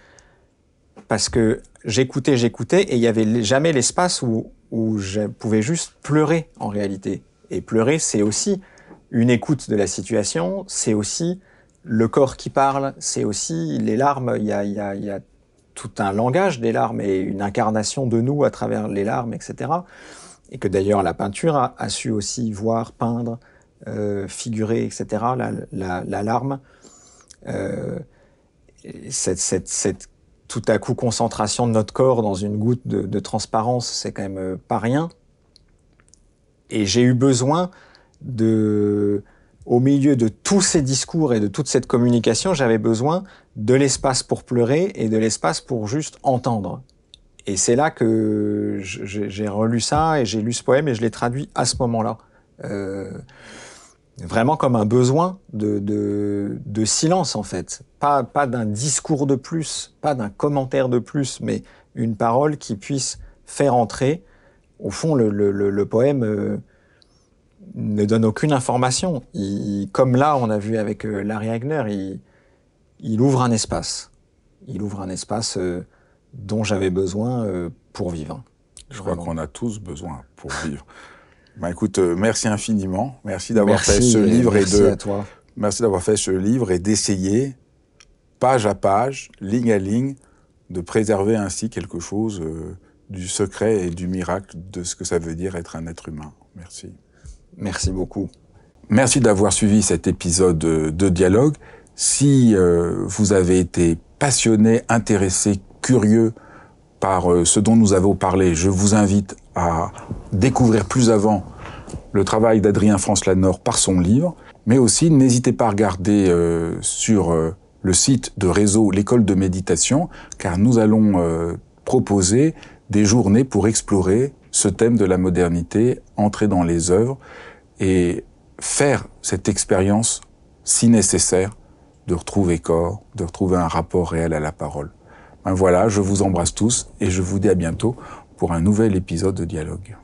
parce que j'écoutais, j'écoutais, et il n'y avait jamais l'espace où, je pouvais juste pleurer en réalité. Et pleurer, c'est aussi une écoute de la situation, c'est aussi le corps qui parle, c'est aussi les larmes. Il y a tout un langage des larmes et une incarnation de nous à travers les larmes, etc. Et que d'ailleurs la peinture a, su aussi voir, peindre, euh, figurer, etc. La, la, la larme. Euh, cette, tout à coup concentration de notre corps dans une goutte de, de transparence, c'est quand même euh, pas rien. Et j'ai eu besoin de, au milieu de tous ces discours et de toute cette communication, j'avais besoin de l'espace pour pleurer et de l'espace pour juste entendre. Et c'est là que j'ai relu ça et j'ai lu ce poème et je l'ai traduit à ce moment-là. Euh, vraiment comme un besoin de, silence en fait, pas, d'un discours de plus, pas d'un commentaire de plus, mais une parole qui puisse faire entrer. Au fond, le, poème euh, ne donne aucune information. Comme là, on a vu avec euh, Larry Hagner, il, ouvre un espace. Il ouvre un espace dont j'avais besoin euh, pour vivre. Je crois qu'on a tous besoin pour vivre. Bah écoute, euh, merci infiniment. Merci d'avoir fait ce livre merci et de. À toi. Merci d'avoir fait ce livre et d'essayer, page à page, ligne à ligne, de préserver ainsi quelque chose euh, du secret et du miracle de ce que ça veut dire être un être humain. Merci. Merci beaucoup. Merci d'avoir suivi cet épisode de Dialogue. Si euh, vous avez été passionné, intéressé, curieux par euh, ce dont nous avons parlé, je vous invite à découvrir plus avant le travail d'Adrien France Lanor par son livre, mais aussi n'hésitez pas à regarder euh, sur euh, le site de réseau l'école de méditation, car nous allons proposer des journées pour explorer ce thème de la modernité, entrer dans les œuvres et faire cette expérience si nécessaire de retrouver corps, de retrouver un rapport réel à la parole. Voilà, je vous embrasse tous et je vous dis à bientôt pour un nouvel épisode de Dialogue.